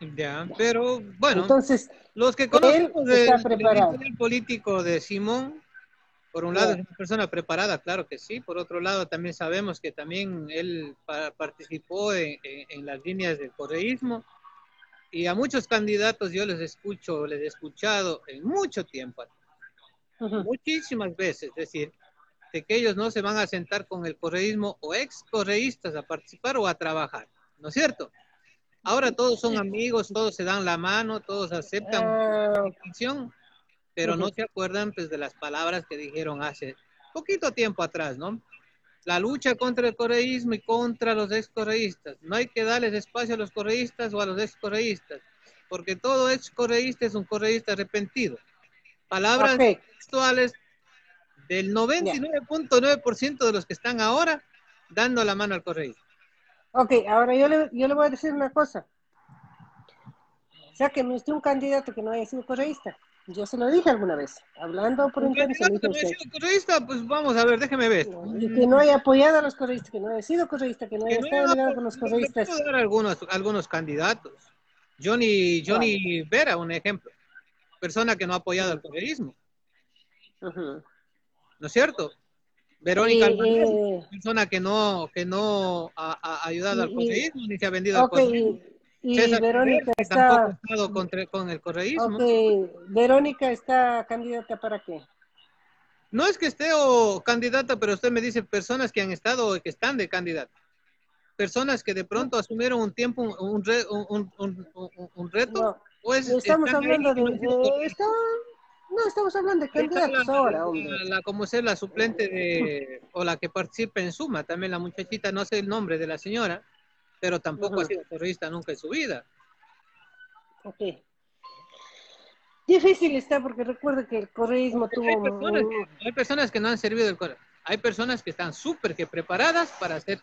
Ya, pero bueno, Entonces, los que preparado. historial político de Simón, por un lado es una persona preparada, claro que sí, por otro lado también sabemos que también él pa- participó en, en- en las líneas del correísmo y a muchos candidatos yo les escucho, les he escuchado en mucho tiempo, ujú, muchísimas veces, decir, de que ellos no se van a sentar con el correísmo o ex correístas a participar o a trabajar, ¿no es cierto? Ahora todos son amigos, todos se dan la mano, todos aceptan Ah, la distinción, pero no se acuerdan pues, de las palabras que dijeron hace poquito tiempo atrás, ¿no? La lucha contra el correísmo y contra los ex correístas. No hay que darles espacio a los correístas o a los ex correístas, porque todo ex correísta es un correísta arrepentido. Palabras ok, textuales del 99.9% de los que están ahora dando la mano al correísmo. Ok, ahora yo le, yo le voy a decir una cosa. Sáqueme usted un candidato que no haya sido correísta. Yo se lo dije alguna vez, hablando por Un candidato que no haya sido correísta, pues vamos a ver, déjeme ver. Y que no haya apoyado a los correístas, que no haya sido correísta, que no Que haya no estado haya- ligado con los correístas. puedo dar algunos, algunos candidatos. Johnny, Johnny Vera, un ejemplo. Persona que no ha apoyado al correísmo, Ujú. ¿no es cierto? Verónica Almaguer, eh, persona que no, que no ha, ha ayudado al y- correísmo ni se ha vendido ok, al correísmo. y, César Verónica Ferrer, que tampoco ha está, estado contra- con el correísmo. ok, Verónica está candidata para qué? No es que esté o candidata, pero usted me dice personas que han estado o que están de candidata. Personas que de pronto asumieron un tiempo, un, un, un- un- reto, No, pues estamos hablando de, de- está- no, estamos hablando de candidatos la- ahora, la- hombre. la- como ser la suplente de, o la que participa en Suma, también la muchachita, no sé el nombre de la señora, pero tampoco ha sido terrorista nunca en su vida. Ok. Difícil está porque recuerdo que el correísmo Hay tuvo personas, un- que, hay personas que no han servido del corazón. Hay personas que están súper que preparadas para hacer,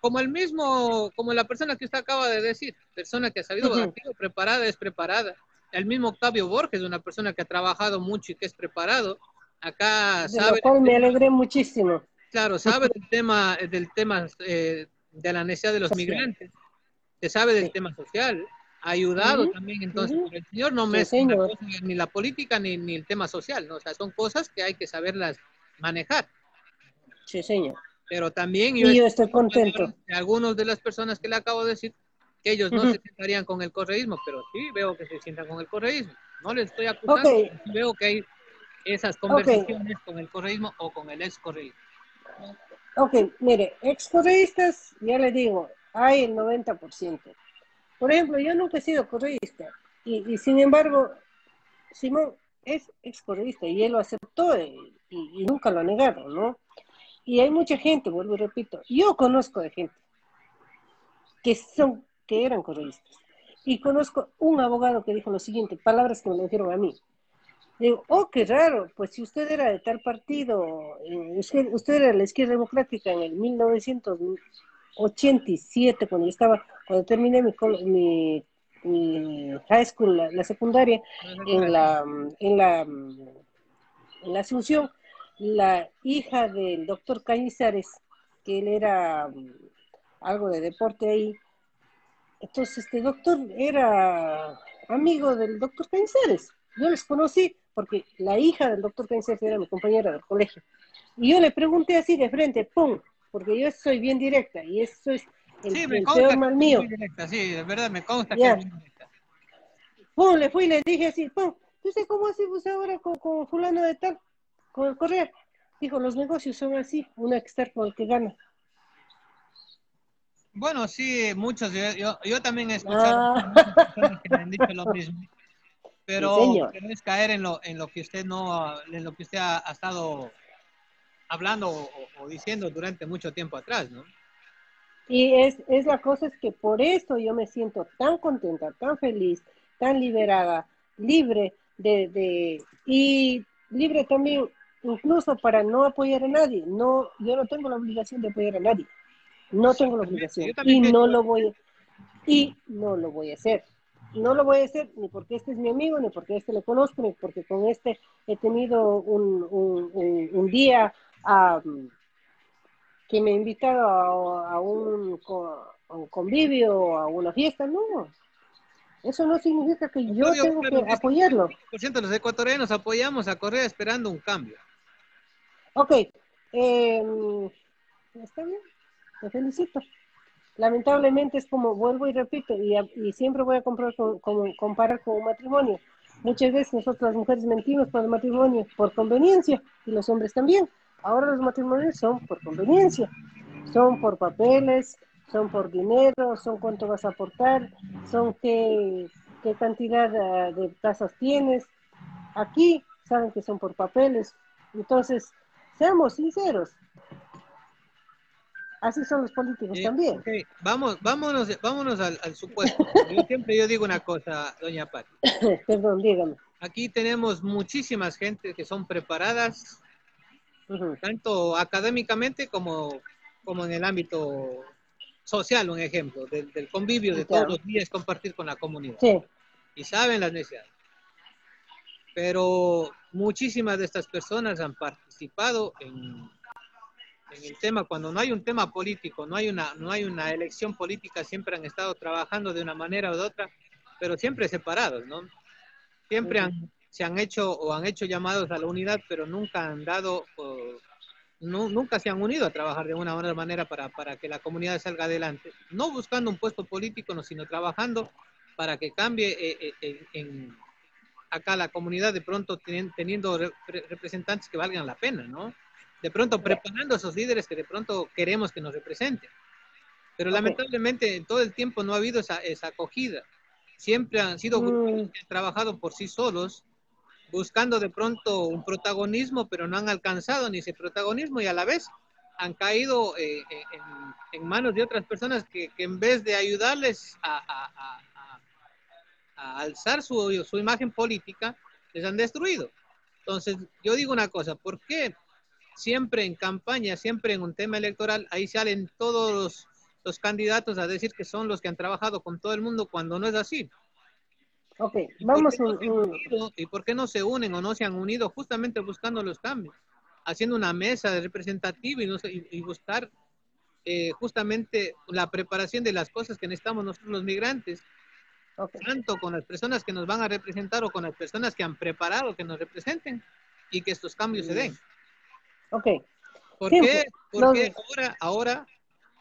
como el mismo, como la persona que usted acaba de decir, persona que ha sabido, preparada, es preparada. El mismo Octavio Borges, una persona que ha trabajado mucho y que es preparado. Acá de sabe, lo cual me alegré muchísimo. claro, sabe del tema, del tema eh, de la necesidad de los Social. migrantes, se sabe del Sí. tema social, ha ayudado también, entonces, ujú. pero el señor no Sí, señor. cosa, ni la política ni, ni el tema social, ¿no? O sea, son cosas que hay que saberlas manejar. Sí, señor. Pero también yo Y yo estoy contento. de algunos de las personas que le acabo de decir que ellos no se sentarían con el correísmo, pero sí veo que se sientan con el correísmo. No les estoy acusando, veo que hay esas conversaciones con el correísmo o con el ex correísmo. Ok, mire, excorreístas, ya le digo, hay el 90%. Por ejemplo, yo nunca he sido correísta y, y sin embargo, Simón es excorreísta y él lo aceptó y, y nunca lo ha negado, ¿no? Y hay mucha gente, vuelvo y repito, yo conozco de gente que son que eran correístas. Y conozco un abogado que dijo lo siguiente, palabras que me lo dijeron a mí. Digo, oh, qué raro, pues si usted era de tal partido, eh, usted, usted era de la izquierda democrática en el 1987, cuando yo estaba, cuando terminé mi, mi, mi high school, la, la secundaria, en la, en la, en la Asunción, la hija del doctor Cañizares, que él era mm, algo de deporte ahí, entonces este doctor era amigo del doctor Cañizares. Yo les conocí porque la hija del doctor Cañizares era mi compañera del colegio. Y yo le pregunté así de frente, ¡pum! Porque yo soy bien directa y eso es el, Sí, me el consta peor que mal mío. directa, sí, de verdad, me consta Ya. que es directa. ¡Pum! Le fui y le dije así, ¡pum! Sé cómo así pues ahora con, con fulano de tal, con el Correa. Dijo, los negocios son así, uno hay que estar con el que gana. Bueno, sí, muchos, yo, yo, yo también he escuchado Ah. muchas personas que me han dicho lo mismo, (laughs) pero, Sí, es caer en lo, en lo que usted no, en lo que usted ha, ha estado hablando o, o diciendo durante mucho tiempo atrás, ¿no? Y es, es la cosa es que por eso yo me siento tan contenta, tan feliz, tan liberada, libre de, de y libre también incluso para no apoyar a nadie. No, yo no tengo la obligación de apoyar a nadie. No tengo la obligación y no lo lo voy a, y no lo voy a hacer. No lo voy a hacer ni porque este es mi amigo, ni porque este le conozco, ni porque con este he tenido un, un, un- un día ah, que me ha invitado a, a un, a un convivio, a una fiesta, no. Eso no significa que yo Obvio, tengo claro, que apoyarlo. Por ciento, los ecuatorianos apoyamos a Correa esperando un cambio. Ok, eh, está bien, te felicito. Lamentablemente es como vuelvo y repito, y, y siempre voy a comprar con- con- comparar con un matrimonio. Muchas veces nosotros las mujeres mentimos por el matrimonio por conveniencia y los hombres también. Ahora los matrimonios son por conveniencia, son por papeles, son por dinero, son cuánto vas a aportar, son qué, qué cantidad eh, de casas tienes. Aquí saben que son por papeles. Entonces, seamos sinceros. Así son los políticos Eh, también. ok, Vamos, vámonos, vámonos al, al supuesto. Yo siempre yo digo una cosa, doña Pati. (coughs) Perdón, dígame. Aquí tenemos muchísimas gente que son preparadas, Ujú. tanto académicamente como, como en el ámbito social, un ejemplo, del, del convivio de Claro. todos los días compartir con la comunidad. Sí, Y saben las necesidades. Pero muchísimas de estas personas han participado en, en el tema, cuando no hay un tema político, no hay, una, no hay una elección política, siempre han estado trabajando de una manera o de otra, pero siempre separados, ¿no? Siempre han, se han hecho o han hecho llamados a la unidad, pero nunca han dado, o, nu- nunca se han unido a trabajar de una u otra manera para, para que la comunidad salga adelante. No buscando un puesto político, no, sino trabajando para que cambie eh, eh, en, en- acá la comunidad de pronto teni- teniendo re- re- representantes que valgan la pena, ¿no? De pronto preparando a esos líderes que de pronto queremos que nos representen. Pero lamentablemente en todo el tiempo no ha habido esa, esa acogida. Siempre han sido grupos Mm. que han trabajado por sí solos, buscando de pronto un protagonismo, pero no han alcanzado ni ese protagonismo y a la vez han caído eh, en, en manos de otras personas que, que en vez de ayudarles a, a- a- a- a alzar su, su imagen política, les han destruido. Entonces, yo digo una cosa, ¿por qué siempre en campaña, siempre en un tema electoral, ahí salen todos los, los candidatos a decir que son los que han trabajado con todo el mundo cuando no es así? ok, ¿Y por vamos qué no se unido? ¿Y por qué no se unen o no se han unido justamente buscando los cambios? Haciendo una mesa de representativa y, no y- y buscar eh, justamente la preparación de las cosas que necesitamos nosotros los migrantes, ok, tanto con las personas que nos van a representar o con las personas que han preparado que nos representen y que estos cambios se den. Ok. ¿Por Siempre. qué? Porque Los- ahora, ahora,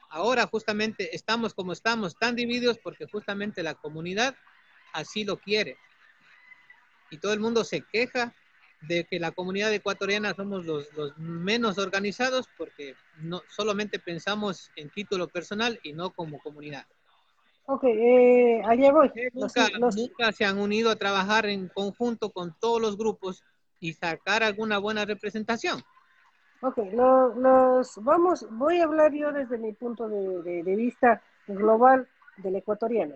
ahora justamente estamos como estamos, tan divididos porque justamente la comunidad así lo quiere. Y todo el mundo se queja de que la comunidad ecuatoriana somos los, los menos organizados porque no solamente pensamos en título personal y no como comunidad. Ok, eh, allá voy. Que Los- Nunca, los- nunca se han unido a trabajar en conjunto con todos los grupos y sacar alguna buena representación. Ok, lo- los, vamos, voy a hablar yo desde mi punto de, vista global del ecuatoriano.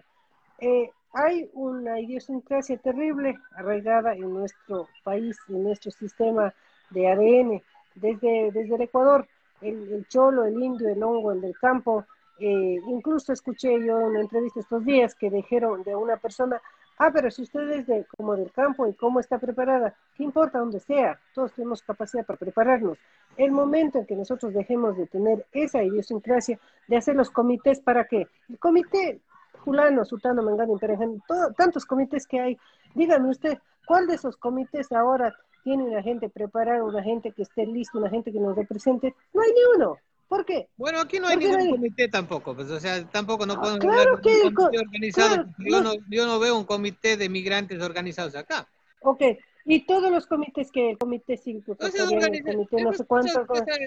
Eh, hay una idiosincrasia terrible arraigada en nuestro país, en nuestro sistema de ADN, desde, desde el Ecuador, el, el cholo, el indio, el hongo, el del campo. eh, incluso escuché yo en una entrevista estos días que dijeron de una persona, ah, pero si usted es de, como del campo y cómo está preparada, ¿qué importa donde sea? Todos tenemos capacidad para prepararnos. El momento en que nosotros dejemos de tener esa idiosincrasia, de hacer los comités, ¿para qué? El comité fulano, sutano, mengano, imperejano, tantos comités que hay. Dígame usted, ¿cuál de esos comités ahora tiene una gente preparada, una gente que esté lista, una gente que nos represente? No hay ni uno. ¿Por qué? Bueno, aquí no hay ¿Por qué ningún nadie? comité tampoco, pues, o sea, tampoco no Ah, podemos claro hablar de que un comité co- organizado. claro, yo, no. no, yo no veo un comité de migrantes organizados acá. Ok, y todos los comités que el comité cívico Entonces, ecuatoriano, el organiza- comité no pues, sé cuánto.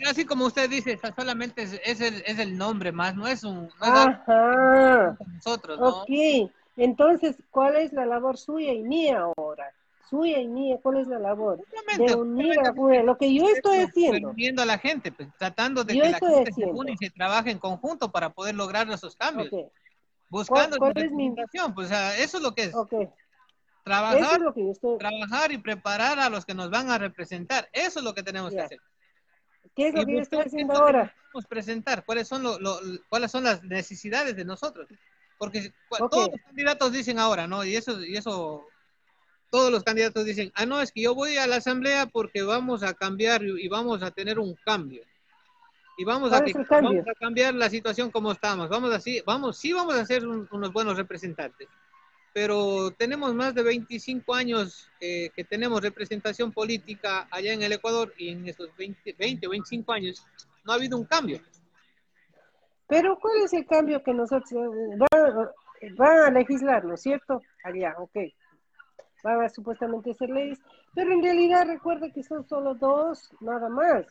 así como usted dice, so- solamente es, es el, es el nombre más, no es un... No Ah. Ajá, nosotros, ¿no? ok. Entonces, ¿cuál es la labor suya y mía ahora? Suya y mía, ¿cuál es la labor? Justamente, De unir a la. Lo que yo estoy haciendo. Reuniendo a la gente, pues, tratando de Yo que la gente haciendo. se une y se trabaje en conjunto para poder lograr esos cambios. Ok, Buscando ¿Cuál- cuál es mi- representación, pues, o sea, eso es lo que es. ok. Eso Trabajar es lo que estoy. trabajar y preparar a los que nos van a representar. Eso es lo que tenemos Ya. que hacer. ¿Qué es lo Y que yo estoy haciendo ahora? presentar, cuáles son, lo- lo- cuáles son las necesidades de nosotros. Porque si- cua- Ok. todos los candidatos dicen ahora, ¿no? Y eso, y eso, todos los candidatos dicen, ah, no, es que yo voy a la asamblea porque vamos a cambiar y vamos a tener un cambio. Y vamos a, cambiar la situación como estamos. Vamos así, vamos, sí vamos a ser un- unos buenos representantes. Pero tenemos más de 25 años eh, que tenemos representación política allá en el Ecuador y en estos 20, 20 o 25 años no ha habido un cambio. Pero ¿cuál es el cambio que nosotros eh, van, van a legislar, ¿no es cierto? Allá, ok. Van a supuestamente hacer leyes, pero en realidad recuerda que son solo dos, nada más.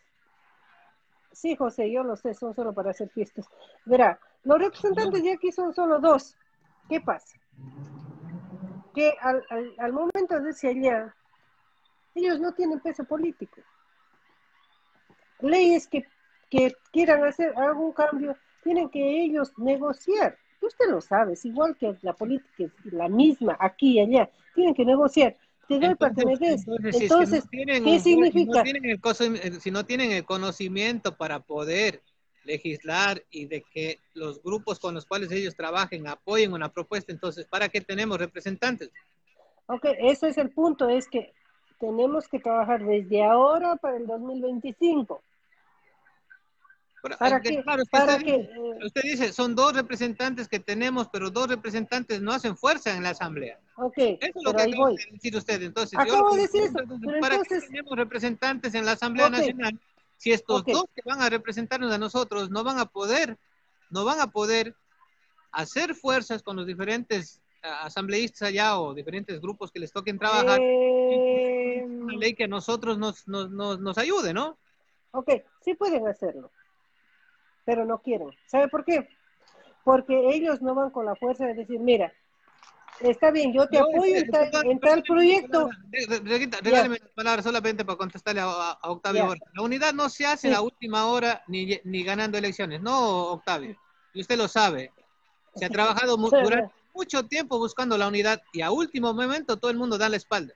Sí, José, yo lo sé, son solo para hacer fiestas. Verá, los representantes de aquí son solo dos. ¿Qué pasa? Que al, al, al momento de irse allá, ellos no tienen peso político. Leyes que, que quieran hacer algún cambio, tienen que ellos negociar. Usted lo sabe, es igual que la política es la misma aquí y allá. Tienen que negociar. Te doy para que me des. entonces, si no tienen ¿qué un- si no significa? tienen el coso- el- si no tienen el conocimiento para poder legislar y de que los grupos con los cuales ellos trabajen apoyen una propuesta, entonces, ¿para qué tenemos representantes? Ok, ese es el punto, es que tenemos que trabajar desde ahora para el 2025. Pero, ¿Para aunque, qué? claro, Para usted, que, dice, eh, usted dice, son dos representantes que tenemos, pero dos representantes no hacen fuerza en la asamblea. ok, Eso es lo que acaba de decir usted. Entonces, Acabo yo de decir eso, pero ¿para entonces- qué tenemos representantes en la Asamblea Ok. Nacional si estos Ok. dos que van a representarnos a nosotros no van a poder, no van a poder hacer fuerzas con los diferentes ah, asambleístas allá o diferentes grupos que les toquen trabajar? Eh, Una ley que a nosotros nos, nos, nos, nos ayude, ¿no? ok, sí pueden hacerlo, pero no quieren. ¿Sabe por qué? Porque ellos no van con la fuerza de decir, mira, está bien, yo te Yo, apoyo eh, en tal, perdón, en tal perdón, proyecto. Regáleme las palabras solamente para contestarle a, Octavio. Borges. La unidad no se hace Sí. a última hora ni, ni ganando elecciones. No, Octavio. Y usted lo sabe. Se ha trabajado mu- durante mucho tiempo buscando la unidad y a último momento todo el mundo da la espalda.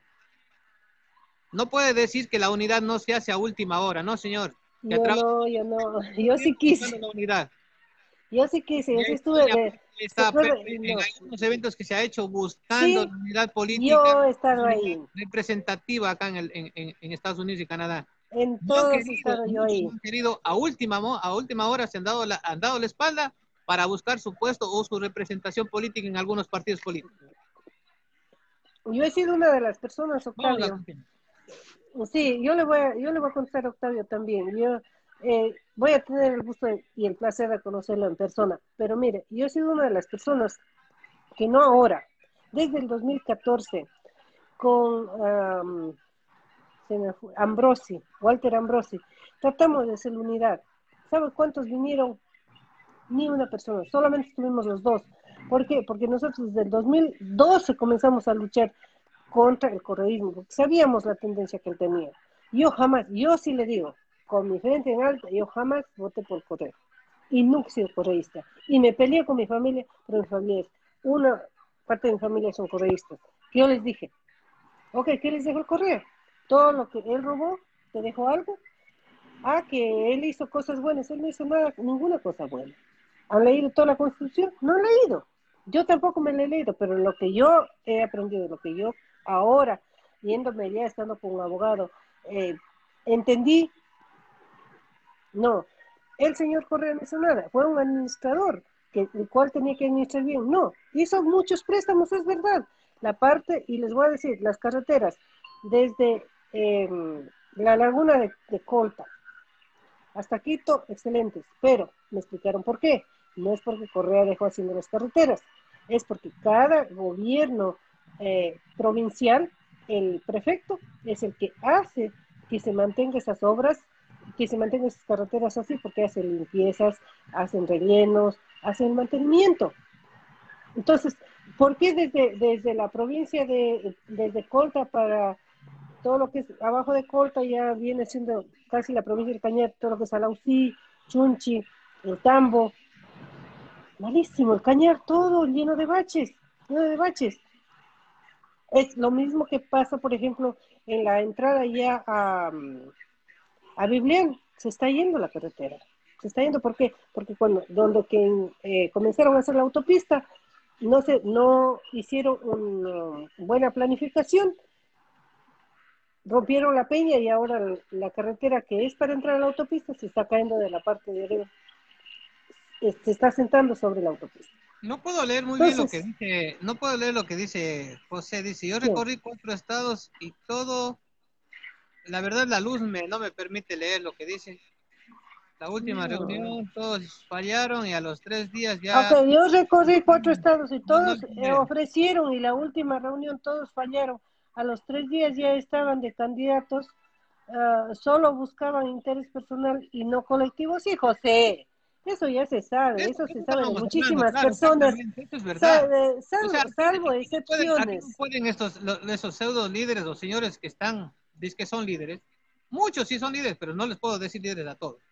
No puede decir que la unidad no se hace a última hora, no, señor. Yo no, yo no, (laughs) yo sí quise, la unidad. yo sí quise, yo sí estuve de, está, en no. algunos eventos que se ha hecho buscando Sí, la unidad política. yo he estado unidad ahí. representativa acá en, el- en- Estados Unidos y Canadá. en todos he estado yo ahí. querido, a última, a última hora se han dado, la, han dado la espalda para buscar su puesto o su representación política en algunos partidos políticos. Yo he sido una de las personas, Octavio. Sí, yo le voy a, yo le voy a contar a Octavio también. Yo eh, voy a tener el gusto y el placer de conocerlo en persona. Pero mire, yo he sido una de las personas que no ahora, desde el 2014, con fue, Ambrosi, Walter Ambrosi, tratamos de hacer unidad. ¿Sabe cuántos vinieron? Ni una persona, solamente estuvimos los dos. ¿Por qué? Porque nosotros desde el 2012 comenzamos a luchar contra el correísmo, sabíamos la tendencia que él tenía. Yo jamás, yo sí le digo, con mi frente en alta, yo jamás voté por correo. y nunca he sido correísta. Y me peleé con mi familia, pero mi familia es, una parte de mi familia son correístas. Yo les dije, ok, ¿qué les dejo el correo? Todo lo que él robó, ¿te dejó algo? Ah, que él hizo cosas buenas, él no hizo nada, ninguna cosa buena. ¿Han leído toda la Constitución? No han leído. Yo tampoco me la he leído, pero lo que yo he aprendido, lo que yo ahora, yéndome ya estando con un abogado, eh, entendí, no, el señor Correa no hizo nada, fue un administrador, que, el cual tenía que administrar bien. No, hizo muchos préstamos, es verdad. La parte, y les voy a decir, las carreteras, desde em, la laguna de, de Colta hasta Quito, excelentes, pero me explicaron por qué. No es porque Correa dejó haciendo las carreteras, es porque cada gobierno eh, provincial, el prefecto, es el que hace que se mantenga esas obras, que se mantengan esas carreteras así, porque hacen limpiezas, hacen rellenos, hacen mantenimiento. Entonces, ¿por qué desde, desde la provincia de, desde Colta para todo lo que es abajo de Colta ya viene siendo casi la provincia del Cañar, todo lo que es Alausí, Chunchi, el Tambo, malísimo, el Cañar todo lleno de baches, lleno de baches. Es lo mismo que pasa, por ejemplo, en la entrada ya a, a Biblián, se está yendo la carretera. Se está yendo, ¿por qué? Porque cuando, donde que, eh, comenzaron a hacer la autopista, no, se, no hicieron una buena planificación, rompieron la peña y ahora la carretera que es para entrar a la autopista se está cayendo de la parte de arriba. Se está sentando sobre la autopista. No puedo leer muy bien lo que dice, no puedo leer lo que dice José, dice, yo recorrí cuatro estados y todo, la verdad la luz me, no me permite leer lo que dice. La última reunión todos fallaron y a los tres días ya... Ok, yo recorrí cuatro estados y todos ofrecieron y la última reunión todos fallaron. A los tres días ya estaban de candidatos, uh, solo buscaban interés personal y no colectivo. Sí, José, eso ya se sabe, eso, se sabe de muchísimas personas. Eso es verdad. Salvo, o sea, salvo excepciones. Pueden, pueden estos los, esos pseudo líderes o señores que están, dicen que son líderes, muchos sí son líderes, pero no les puedo decir líderes a todos,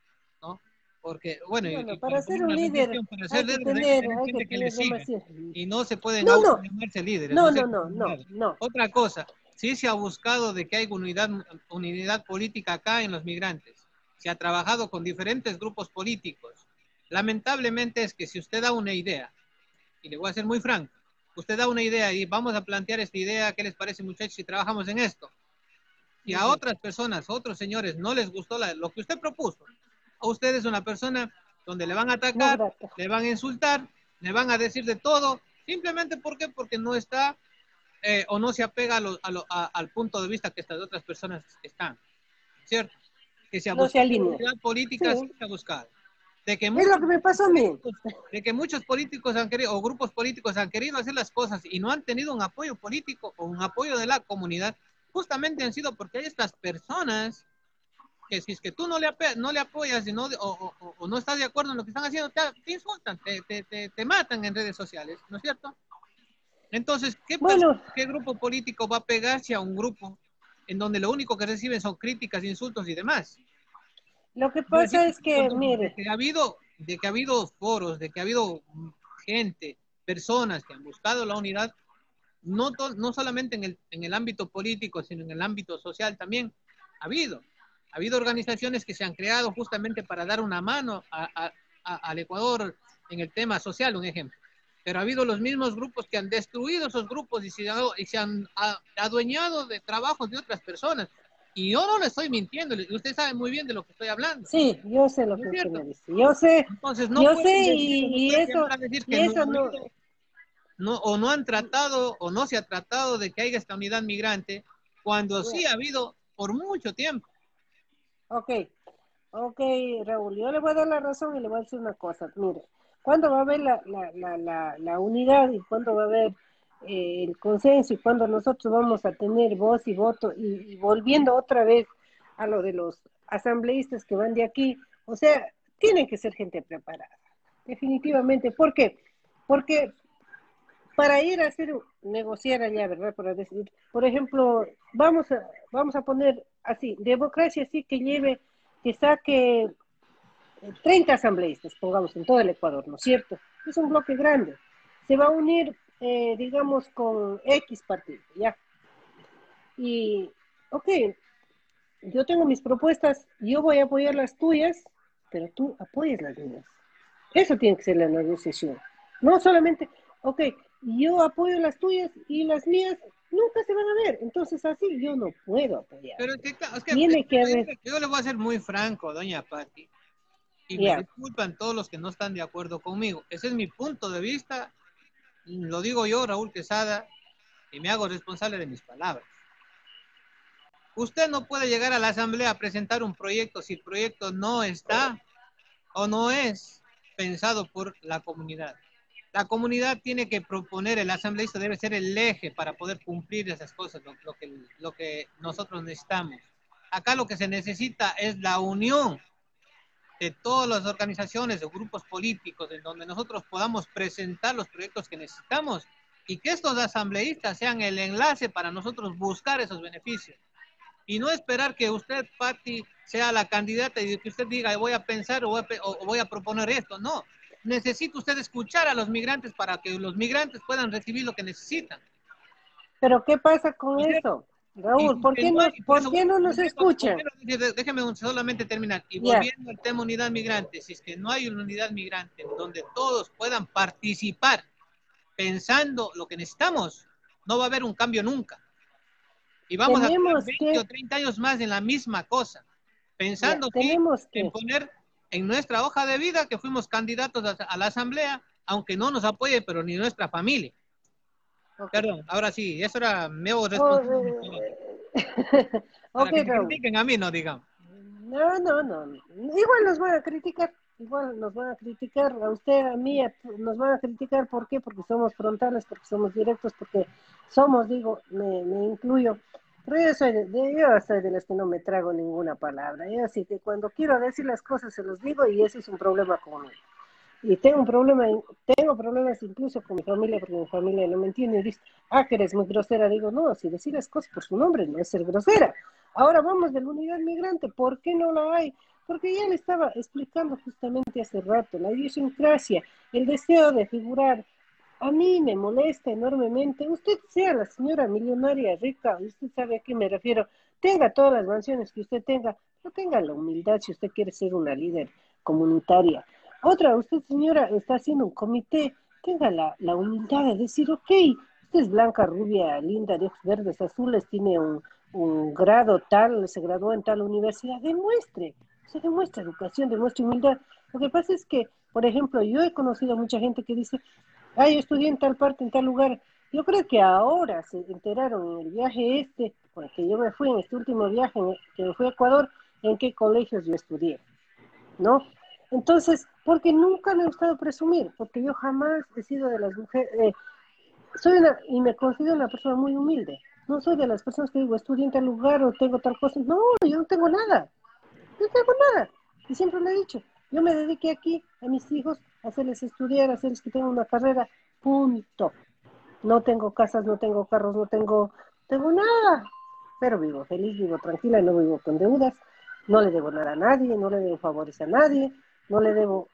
¿no? Porque, bueno, bueno y, para, ser un líder, para ser hay que líder, tener, hay hay gente que que le sigue, y no se pueden No, no. llamarse líderes. No, no, no, no, no. Otra cosa, sí se ha buscado de que hay unidad, unidad política acá en los migrantes. Se ha trabajado con diferentes grupos políticos. Lamentablemente es que si usted da una idea, y le voy a ser muy franco, usted da una idea y vamos a plantear esta idea, ¿qué les parece muchachos si trabajamos en esto? Y a otras personas, a otros señores, no les gustó la- lo que usted propuso. A usted es una persona donde le van a atacar, No, le van a insultar, le van a decir de todo, simplemente ¿por qué? porque no está eh, o no se apega a lo- a lo- a- al punto de vista que estas otras personas están, ¿cierto? Que se ha No buscado política, Sí. sí se ha buscado. De que Es muchos lo que me pasó a mí. de que muchos políticos han querido, o grupos políticos han querido hacer las cosas y no han tenido un apoyo político o un apoyo de la comunidad, justamente han sido porque hay estas personas que si es que tú no le, no le apoyas y no, o, o- o- no estás de acuerdo en lo que están haciendo, te, te insultan, te, te, te, matan en redes sociales, ¿no es cierto? Entonces, ¿qué, Bueno. ¿qué grupo político va a pegarse a un grupo en donde lo único que reciben son críticas, insultos y demás? Lo que pasa es que, de mire, que ha habido, de que ha habido foros, de que ha habido gente, personas que han buscado la unidad, no, to- no solamente en el, en el ámbito político, sino en el ámbito social también, ha habido. Ha habido organizaciones que se han creado justamente para dar una mano a- a- a- al Ecuador en el tema social, un ejemplo. Pero ha habido los mismos grupos que han destruido esos grupos y se, y se han adueñado de trabajos de otras personas. Y yo no le estoy mintiendo, y usted sabe muy bien de lo que estoy hablando. sí, yo sé lo ¿No que usted me dice. Yo sé, Entonces, no Yo sé, decir, y- eso- y no, o no han tratado, o no se ha tratado de que haya esta unidad migrante, cuando sí ha habido por mucho tiempo. Ok, ok, Raúl, yo le voy a dar la razón y le voy a decir una cosa. Mire, ¿cuándo va a haber la, la, la, la, la unidad y cuándo va a haber eh, el consenso y cuándo nosotros vamos a tener voz y voto? Y, y volviendo otra vez a lo de los asambleístas que van de aquí, o sea, tienen que ser gente preparada, definitivamente. ¿Por qué? Porque para ir a hacer negociar allá, ¿verdad? Para decir, por ejemplo, vamos a vamos a poner así, democracia así que lleve, que saque eh, 30 asambleístas, pongamos, en todo el Ecuador, ¿no es cierto? Es un bloque grande. Se va a unir, eh, digamos, con X partido, ¿ya? Y, ok, yo tengo mis propuestas, yo voy a apoyar las tuyas, pero tú apoyas las mías. Eso tiene que ser la negociación. No solamente, ok, yo apoyo las tuyas y las mías nunca se van a ver. Entonces así yo no puedo apoyar. Pero es que, es que- Tiene es que haber- yo le voy a ser muy franco, doña Patti. Y Ya. me disculpan todos los que no están de acuerdo conmigo. Ese es mi punto de vista. Lo digo yo, Raúl Quesada, y me hago responsable de mis palabras. Usted no puede llegar a la asamblea a presentar un proyecto si el proyecto no está o no es pensado por la comunidad. La comunidad tiene que proponer, el asambleísta debe ser el eje para poder cumplir esas cosas, lo, lo que, lo que nosotros necesitamos. Acá lo que se necesita es la unión de todas las organizaciones o grupos políticos en donde nosotros podamos presentar los proyectos que necesitamos y que estos asambleístas sean el enlace para nosotros buscar esos beneficios. Y no esperar que usted, Patti, sea la candidata y que usted diga, voy a pensar o voy a, o voy a proponer esto. No, necesita usted escuchar a los migrantes para que los migrantes puedan recibir lo que necesitan. Pero ¿qué pasa con Mira, eso? Raúl, ¿por qué no- por qué nos volviendo- Déjeme solamente terminar. Y volviendo al tema unidad migrante, si es que no hay una unidad migrante donde todos puedan participar pensando lo que necesitamos, no va a haber un cambio nunca. Y vamos Tenemos a estar 20 que- o 30 años más en la misma cosa, pensando que- en poner en nuestra hoja de vida que fuimos candidatos a, a la asamblea, aunque no nos apoye, pero ni nuestra familia. Perdón, ahora sí, eso era hago Oh, responsable. (laughs) Para ok, que me Raúl. critiquen a mí, no digamos. No, no, no. Igual nos van a criticar. Igual nos van a criticar a usted, a mí, nos van a criticar. ¿Por qué? Porque somos frontales, porque somos directos, porque somos, digo, me, me incluyo. Pero yo soy, de, de- yo soy de las que no me trago ninguna palabra. Yo así que cuando quiero decir las cosas se los digo y ese es un problema conmigo. Y tengo un problema, tengo problemas incluso con mi familia, porque mi familia no me entiende dice, ah, que eres muy grosera. Digo, no, si decir las cosas por su nombre no es ser grosera. Ahora vamos de la unidad migrante, ¿por qué no la hay? Porque ya le estaba explicando justamente hace rato, la idiosincrasia, el deseo de figurar, a mí me molesta enormemente. Usted sea la señora millonaria rica, usted sabe a qué me refiero, tenga todas las mansiones que usted tenga, no tenga la humildad si usted quiere ser una líder comunitaria. Otra, usted señora está haciendo un comité, tenga la, humildad de decir, ok, usted es blanca, rubia, linda, de ojos verdes, azules, tiene un, grado tal, se graduó en tal universidad, demuestre, se demuestra educación, demuestra humildad. Lo que pasa es que, por ejemplo, yo he conocido a mucha gente que dice, ay, yo estudié en tal parte, en tal lugar. Yo creo que ahora se enteraron en el viaje este, porque yo me fui en este último viaje, que me fui a Ecuador, en qué colegios yo estudié, ¿no? Entonces, porque nunca me ha gustado presumir, porque yo jamás he sido de las mujeres, eh, soy una, y me considero una persona muy humilde. No soy de las personas que digo, estudié en tal lugar o tengo tal cosa. No, yo no tengo nada. No tengo nada. Y siempre lo he dicho. Yo me dediqué aquí a mis hijos, a hacerles estudiar, a hacerles que tengan una carrera. Punto. No tengo casas, no tengo carros, no tengo, tengo nada. Pero vivo feliz, vivo tranquila, no vivo con deudas. No le debo nada a nadie, no le debo favores a nadie, no le debo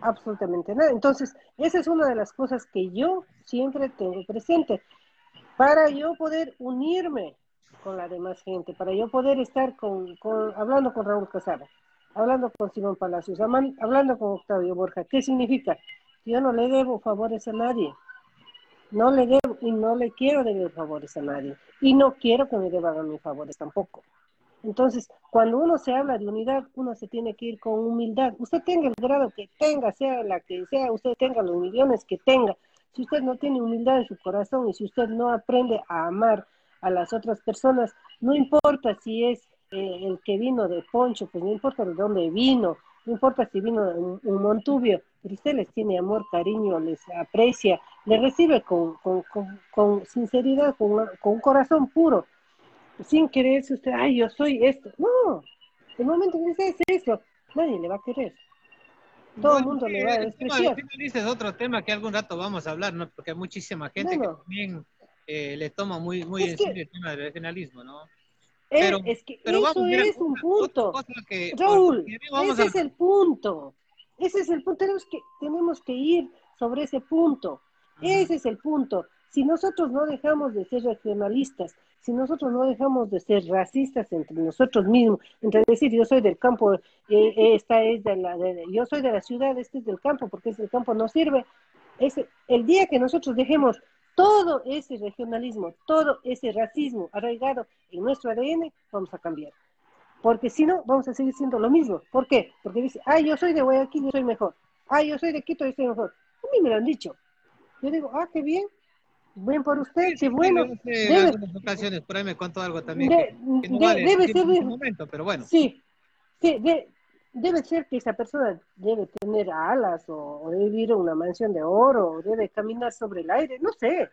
absolutamente nada. Entonces, esa es una de las cosas que yo siempre tengo presente. Para yo poder unirme con la demás gente, para yo poder estar con, con- hablando con Raúl Casado, hablando con Simón Palacios, hablando con Octavio Borja. ¿Qué significa? Yo no le debo favores a nadie. No le debo y no le quiero deber favores a nadie. Y no quiero que me deban a mis favores tampoco. Entonces, cuando uno se habla de unidad, uno se tiene que ir con humildad. Usted tenga el grado que tenga, sea la que sea, usted tenga los millones que tenga. Si usted no tiene humildad en su corazón y si usted no aprende a amar a las otras personas, no importa si es eh, el que vino de Poncho, pues no importa de dónde vino, no importa si vino un, un Montubio, pero usted les tiene amor, cariño, les aprecia, les recibe con, con, con, con sinceridad, con un corazón puro sin quererse usted, ay, yo soy esto. No, el momento que usted hace eso, nadie le va a querer. Todo el mundo le va a despreciar. el tema dice es otro tema que algún rato vamos a hablar, ¿no? Porque hay muchísima gente Bueno. que también eh, le toma muy, muy en serio el tema del regionalismo, ¿no? Eh, Pero- es que Pero eso vamos, mira, es un punto. que- Raúl, ese a- es el punto. Ese es el punto. Tenemos que, tenemos que ir sobre ese punto. Ese es el punto. Si nosotros no dejamos de ser regionalistas, si nosotros no dejamos de ser racistas entre nosotros mismos, entre decir yo soy del campo, eh, eh, esta es de la, de- yo soy de la ciudad, este es del campo, porque ese campo no sirve. El día que nosotros dejemos todo ese regionalismo, todo ese racismo arraigado en nuestro ADN, vamos a cambiar. Porque si no, vamos a seguir siendo lo mismo. ¿Por qué? Porque dice, ah, yo soy de Guayaquil, yo soy mejor. Ah, yo soy de Quito, yo soy mejor. A mí me lo han dicho. Yo digo, ah, qué bien. Buen por usted, qué bueno. Sí, en Debe- algunas ocasiones, por ahí me contó algo también. De- que- que no de- vale debe ser en de- momento, pero bueno. Sí, sí, de- debe ser que esa persona debe tener alas o, o debe vivir en una mansión de oro o debe caminar sobre el aire, no sé.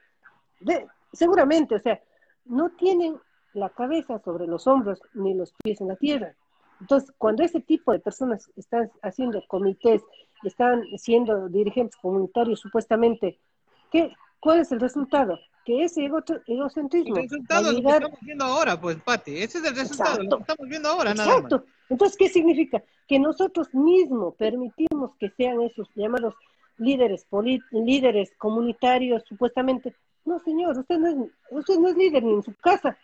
Seguramente, o sea, no tienen la cabeza sobre los hombros ni los pies en la tierra. Entonces, cuando ese tipo de personas están haciendo comités, están siendo dirigentes comunitarios supuestamente, ¿qué, ¿cuál es el resultado? Que ese ego- El egocentrismo a resultado es lo que estamos viendo ahora, pues, Pati. Ese es el resultado, lo Exacto. que estamos viendo ahora, nada más. Exacto. Entonces, ¿qué significa? Que nosotros mismos permitimos que sean esos llamados líderes líderes comunitarios, supuestamente. No, señor, usted no, es, usted no es líder ni en su casa.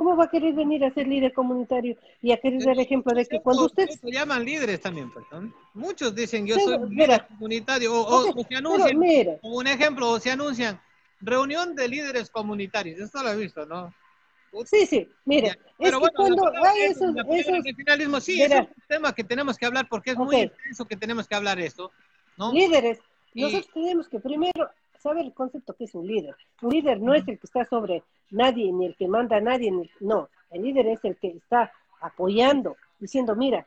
¿Cómo va a querer venir a ser líder comunitario y a querer dar ejemplo de que cuando usted... Se llaman líderes también, pues, ¿no? Muchos dicen yo soy mira. líder comunitario, o, o- Ok, o se anuncian, mira, como un ejemplo, o se anuncian reunión de líderes comunitarios. Esto lo he visto, ¿no? sí, sí, mira, es Pero que bueno, cuando hay es- esos, esos regionalismo, sí, Verá. es un tema que tenemos que hablar porque es muy Ok. extenso que tenemos que hablar esto, ¿no? líderes, Y- nosotros tenemos que primero saber el concepto que es un líder. Un líder no es el que está sobre nadie, ni el que manda a nadie, ni- no. El líder es el que está apoyando, diciendo, mira,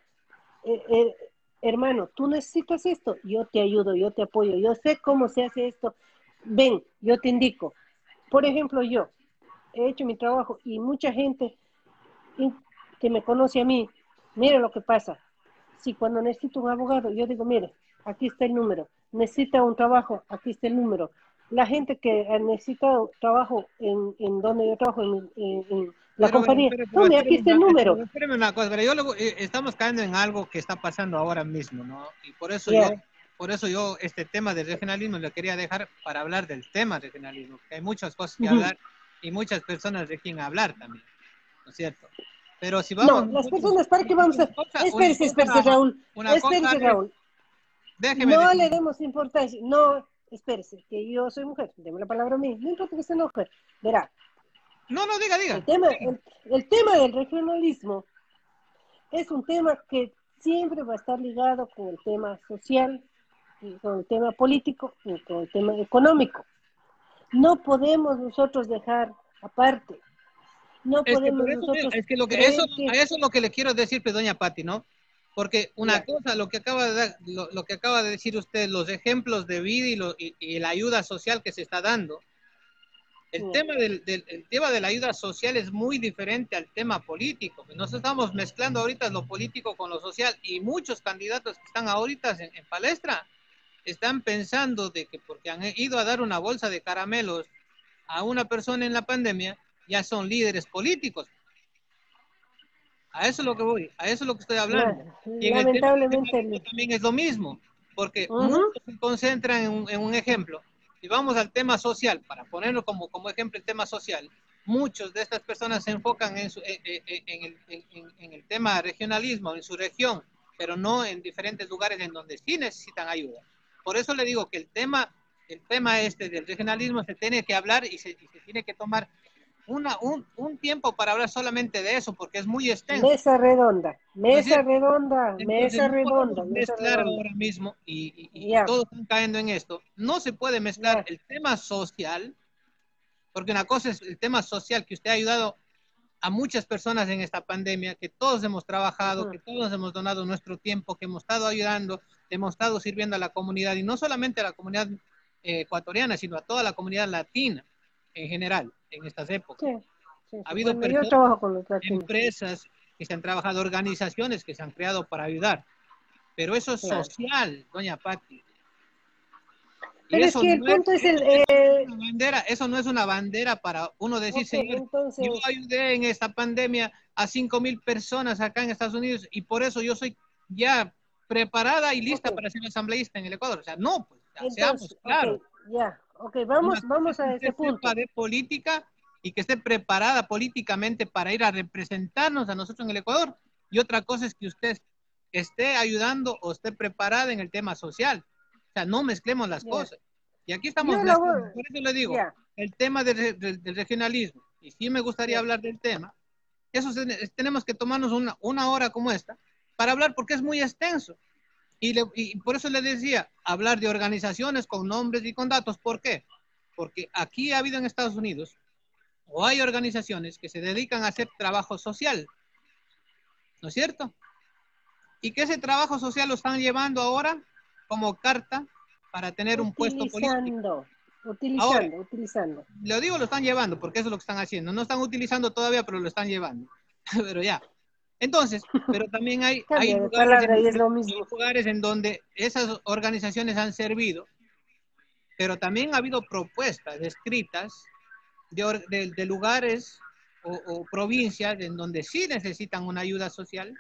eh, eh, hermano, tú necesitas esto, yo te ayudo, yo te apoyo, yo sé cómo se hace esto, ven, yo te indico. Por ejemplo, yo he hecho mi trabajo y mucha gente que me conoce a mí, mira lo que pasa. Si cuando necesito un abogado, yo digo, mire, aquí está el número. Necesita un trabajo, aquí está el número. La gente que ha necesitado trabajo en, en donde yo trabajo, en, en- en la Pero, compañía, pero, pero, aquí está el número. Espérame una cosa, pero yo luego, eh, estamos cayendo en algo que está pasando ahora mismo, ¿no? Y por eso Ya. yo, por eso yo este tema del regionalismo lo quería dejar para hablar del tema regionalismo, hay muchas cosas que Ujú. hablar y muchas personas de quien hablar también, ¿no es cierto? Pero si vamos... No, las personas, ¿para qué vamos a...? cosa- Espérese, espérese, cosa- Raúl. una cosa Espérese, es- Raúl. Déjeme No le demos importancia. No, espérese, que yo soy mujer. Deme la palabra a mí. No importa que sea mujer. Verá, No, no, diga, diga. el tema, el, el tema del regionalismo es un tema que siempre va a estar ligado con el tema social, y con el tema político y con el tema económico. No podemos nosotros dejar aparte. No Es podemos nosotros es que lo que creer eso, que- a eso es lo que le quiero decir, pues, doña Patti, ¿no? Porque una Ya. cosa, lo que acaba de lo, lo que acaba de decir usted, los ejemplos de vida y, lo- y- y la ayuda social que se está dando. El Ya. tema del, del- el tema de la ayuda social es muy diferente al tema político. Nos estamos mezclando ahorita lo político con lo social y muchos candidatos que están ahorita en, en palestra están pensando de que porque han ido a dar una bolsa de caramelos a una persona en la pandemia, ya son líderes políticos. A eso es lo que voy, a eso es lo que estoy hablando. Y en el tema Lamentablemente, también es lo mismo, porque Ujú. muchos se concentran en un, en un ejemplo. Si vamos al tema social, para ponerlo como, como ejemplo el tema social, muchos de estas personas se enfocan en, su- en- en- en el tema regionalismo, en su región, pero no en diferentes lugares en donde sí necesitan ayuda. Por eso le digo que el tema, el tema este del regionalismo se tiene que hablar y se, y se tiene que tomar una, un, un tiempo para hablar solamente de eso, porque es muy extenso. mesa redonda, mesa Entonces, redonda, Entonces, mesa no redonda, mezclar redonda. ahora mismo y, y- y Ya. todos están cayendo en esto. No se puede mezclar Ya. el tema social, porque una cosa es el tema social que usted ha ayudado a muchas personas en esta pandemia, que todos hemos trabajado, Ujú. que todos hemos donado nuestro tiempo, que hemos estado ayudando, hemos estado sirviendo a la comunidad, y no solamente a la comunidad eh, ecuatoriana, sino a toda la comunidad latina en general en estas épocas. Sí. Ha habido Bueno, personas- con empresas que se han trabajado, organizaciones que se han creado para ayudar. Pero eso es Claro. social, doña Patti. Pero es que el no punto es el... eh, bandera, eso no es una bandera para uno decir, señor, entonces, yo ayudé en esta pandemia a cinco mil personas acá en Estados Unidos y por eso yo soy ya preparada y lista para ser asambleísta en el Ecuador. O sea, no, pues, ya, seamos entonces, claros. ya, ok, vamos, Una vamos a ese punto. de política y que esté preparada políticamente para ir a representarnos a nosotros en el Ecuador. Y otra cosa es que usted esté ayudando o esté preparada en el tema social. O sea, no mezclemos las Ya. cosas. Y aquí estamos Yo la voy-. Por eso le digo, Ya, el tema del, del- del regionalismo, y sí me gustaría Ya. hablar del tema, eso se- tenemos que tomarnos una, una hora como esta para hablar porque es muy extenso. Y, le- y por eso le decía, hablar de organizaciones con nombres y con datos. ¿Por qué? Porque aquí ha habido en Estados Unidos, o hay organizaciones que se dedican a hacer trabajo social, ¿no es cierto? Y que ese trabajo social lo están llevando ahora como carta para tener un puesto político. utilizando, utilizando, utilizando. Lo digo, lo están llevando, porque eso es lo que están haciendo. No están utilizando todavía, pero lo están llevando. (laughs) pero ya. Entonces, pero también hay, (laughs) hay lugares, en, lo mismo. lugares en donde esas organizaciones han servido, pero también ha habido propuestas escritas de, or- de- de lugares o, o provincias en donde sí necesitan una ayuda social,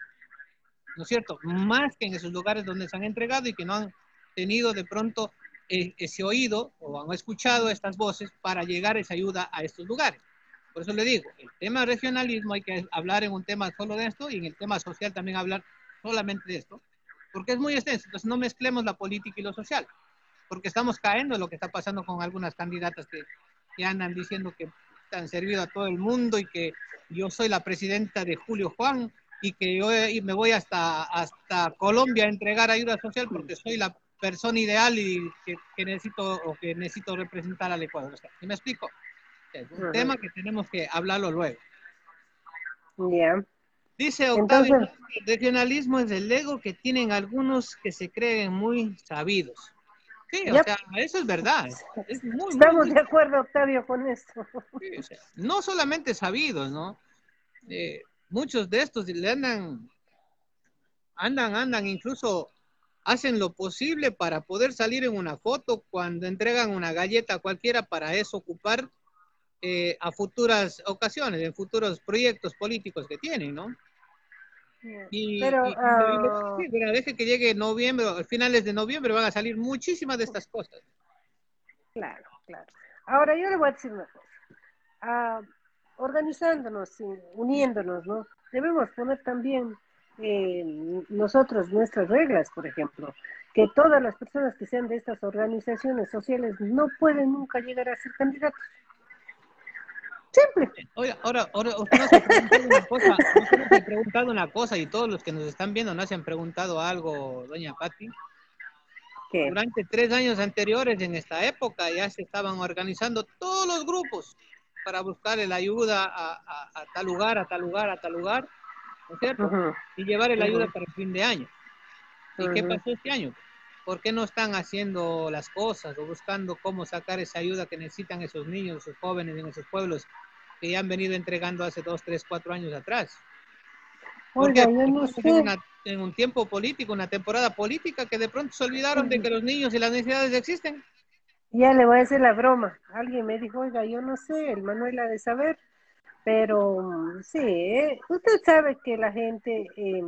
¿no es cierto? Más que en esos lugares donde se han entregado y que no han tenido de pronto eh, ese oído o han escuchado estas voces para llegar esa ayuda a estos lugares. Por eso le digo, el tema regionalismo hay que hablar en un tema solo de esto y en el tema social también hablar solamente de esto, porque es muy extenso. Entonces no mezclemos la política y lo social, porque estamos cayendo en lo que está pasando con algunas candidatas que, que andan diciendo que han servido a todo el mundo y que yo soy la presidenta de Julio Juan y que yo y me voy hasta, hasta Colombia a entregar ayuda social porque soy la persona ideal y que, que necesito o que necesito representar al Ecuador. O sea, ¿sí me explico? Es un Ujú. tema que tenemos que hablarlo luego. Ya, Dice Octavio, Entonces- el regionalismo es el ego que tienen algunos que se creen muy sabidos. Sí, o sea, eso es verdad. Es muy, estamos muy- de acuerdo, Octavio, con esto. sí, o sea, no solamente sabidos, ¿no? Eh, muchos de estos le andan, andan, andan, incluso hacen lo posible para poder salir en una foto cuando entregan una galleta cualquiera para eso ocupar eh, a futuras ocasiones, en futuros proyectos políticos que tienen, ¿no? Y, Pero, y- y- ah, deje que llegue noviembre, a finales de noviembre van a salir muchísimas de estas cosas. Claro, claro. Ahora yo le voy a decir una cosa. Ah, organizándonos, uniéndonos, ¿no? Debemos poner también eh, nosotros nuestras reglas, por ejemplo, que todas las personas que sean de estas organizaciones sociales no pueden nunca llegar a ser candidatos. Simple. Oiga, ahora, ahora usted nos ha preguntado una cosa, usted nos ha preguntado una cosa y todos los que nos están viendo nos han preguntado algo, doña Patti. que Durante tres años anteriores, en esta época, ya se estaban organizando todos los grupos para buscar la ayuda a, a- a tal lugar, a tal lugar, a tal lugar, ¿no es cierto? Ujú. Y llevar la ayuda Ujú. para el fin de año. ¿Y qué Ujú. pasó este año? ¿Por qué no están haciendo las cosas o buscando cómo sacar esa ayuda que necesitan esos niños, esos jóvenes en esos pueblos que ya han venido entregando hace dos, tres, cuatro años atrás? ¿Por Oiga, Porque no sé. en, una- en un tiempo político, una temporada política que de pronto se olvidaron de que los niños y las necesidades existen. Ya le voy a hacer la broma. Alguien me dijo, oiga, yo no sé, el Manuel ha de saber, pero mm, sí, eh, usted sabe que la gente, eh,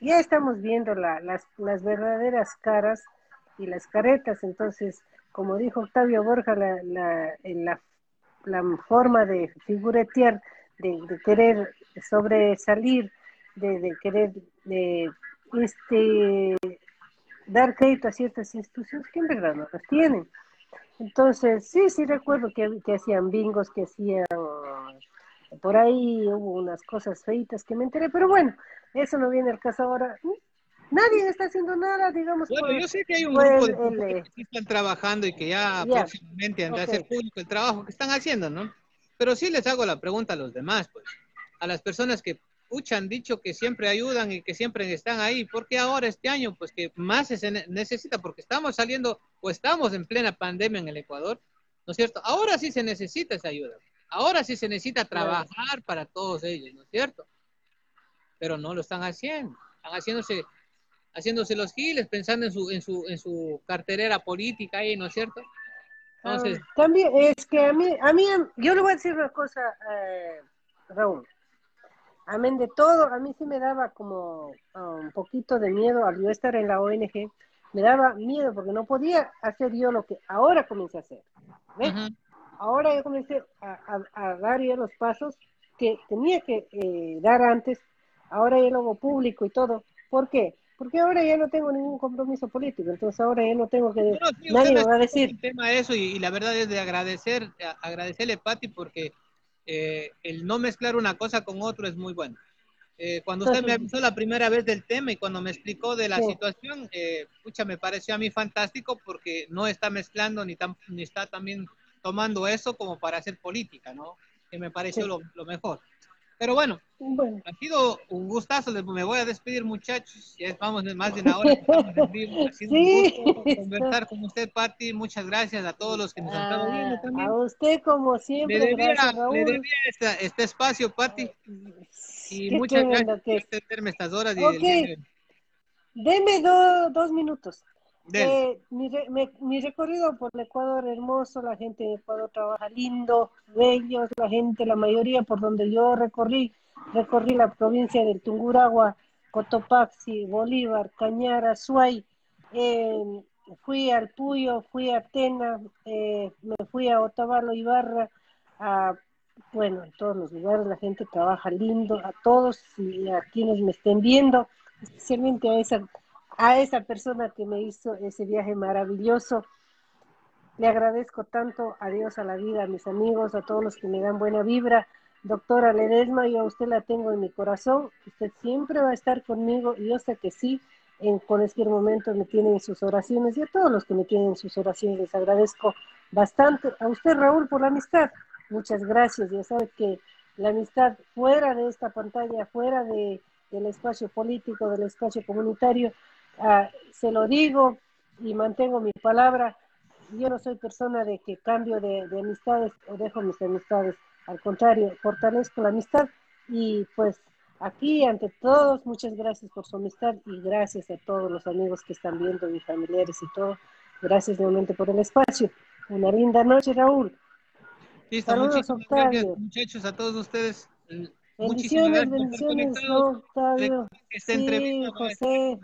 ya estamos viendo la- las, las verdaderas caras y las caretas, entonces, como dijo Octavio Borja, la, la, en la, la forma de figuretear, de, querer sobresalir, de, de querer de, este, dar crédito a ciertas instituciones que en verdad no las tienen. Entonces, sí, sí recuerdo que, que hacían bingos, que hacían por ahí hubo unas cosas feitas que me enteré, pero bueno, eso no viene al caso ahora. Nadie está haciendo nada, digamos. Bueno, por- yo sé que hay un grupo el- de el, personas eh, que están trabajando y que ya próximamente Ok. hacer público el trabajo que están haciendo, ¿no? Pero sí les hago la pregunta a los demás, pues, a las personas que pucha, han dicho que siempre ayudan y que siempre están ahí. ¿Por qué ahora este año? Pues que más se ne- necesita, porque estamos saliendo o estamos en plena pandemia en el Ecuador, ¿no es cierto? Ahora sí se necesita esa ayuda. Ahora sí se necesita trabajar para todos ellos, ¿no es cierto? Pero no lo están haciendo. Están haciéndose haciéndose los giles, pensando en su, en su, en su carterera política ahí, ¿no es cierto? Entonces, Ah, también es que a mí, a mí, yo le voy a decir una cosa, eh, Raúl. Amén de todo, a mí sí me daba como ah, un poquito de miedo al yo estar en la ONG, me daba miedo porque no podía hacer yo lo que ahora comencé a hacer. ¿ves? ujú, Ahora yo comencé a, a- a dar ya los pasos que tenía que eh, dar antes, ahora ya lo hago público y todo. ¿Por qué? Porque ahora ya no tengo ningún compromiso político, entonces ahora ya no tengo que... No, no, sí, nadie me va a decir, el tema de eso y, y la verdad es de agradecer, agradecerle, Pati, porque eh, el no mezclar una cosa con otro es muy bueno. Eh, cuando usted me avisó la primera vez del tema y cuando me explicó de la Sí. situación, eh, pucha, me pareció a mí fantástico porque no está mezclando ni, tam- ni está también tomando eso como para hacer política, ¿no? Que me pareció Sí. lo, lo mejor. Pero bueno, bueno, ha sido un gustazo, me voy a despedir muchachos, ya vamos más de una hora, que estamos en vivo. ha sido Sí. un gusto conversar con usted, Pati, muchas gracias a todos los que nos han estado viendo a, también. a usted como Le siempre, debía, gracias le Raúl. debía esta- este espacio, Pati, y Qué muchas gracias por atenderme estas horas. Y Ok. el. Deme do- dos minutos. Eh, mi, recorrido por el Ecuador hermoso, la gente de Ecuador trabaja lindo, bellos, la gente, la mayoría por donde yo recorrí, recorrí la provincia del Tunguragua, Cotopaxi, Bolívar, Cañara, Suay, eh, fui al Puyo, fui a Tena, eh, me fui a Otavalo, Ibarra, a, bueno, en todos los lugares la gente trabaja lindo, a todos y a quienes me estén viendo, especialmente a esa a esa persona que me hizo ese viaje maravilloso. Le agradezco tanto a Dios, a la vida, a mis amigos, a todos los que me dan buena vibra. Doctora Ledesma, yo a usted la tengo en mi corazón. Usted siempre va a estar conmigo y yo sé que sí, en cualquier momento me tienen en sus oraciones y a todos los que me tienen en sus oraciones les agradezco bastante. A usted, Raúl, por la amistad. Muchas gracias. Ya sabe que la amistad fuera de esta pantalla, fuera de, del espacio político, del espacio comunitario, Ah, se lo digo y mantengo mi palabra. Yo no soy persona de que cambio de, de amistades o dejo mis amistades. Al contrario, fortalezco la amistad y pues aquí ante todos, muchas gracias por su amistad y gracias a todos los amigos que están viendo, mis familiares y todo. Gracias nuevamente por el espacio. Una linda noche, Raúl. Listo, Saludos, muchísimas Octavio. gracias, muchachos, a todos ustedes. Mm, Muchísimas Bendiciones, gracias por estar bendiciones, conectados. ¿no, Octavio? Sí, José.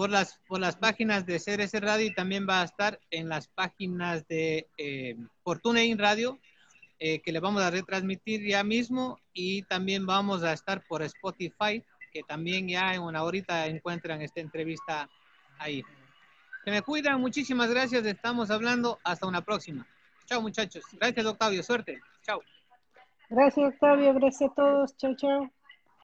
Por las, por las páginas de CRS Radio y también va a estar en las páginas de eh, Fortuna In Radio, eh, que le vamos a retransmitir ya mismo y también vamos a estar por Spotify, que también ya en una horita encuentran esta entrevista ahí. Se me cuidan, muchísimas gracias, estamos hablando, hasta una próxima. Chao muchachos, gracias Octavio, suerte, chao. Gracias, Octavio. Gracias a todos. Chao, chao.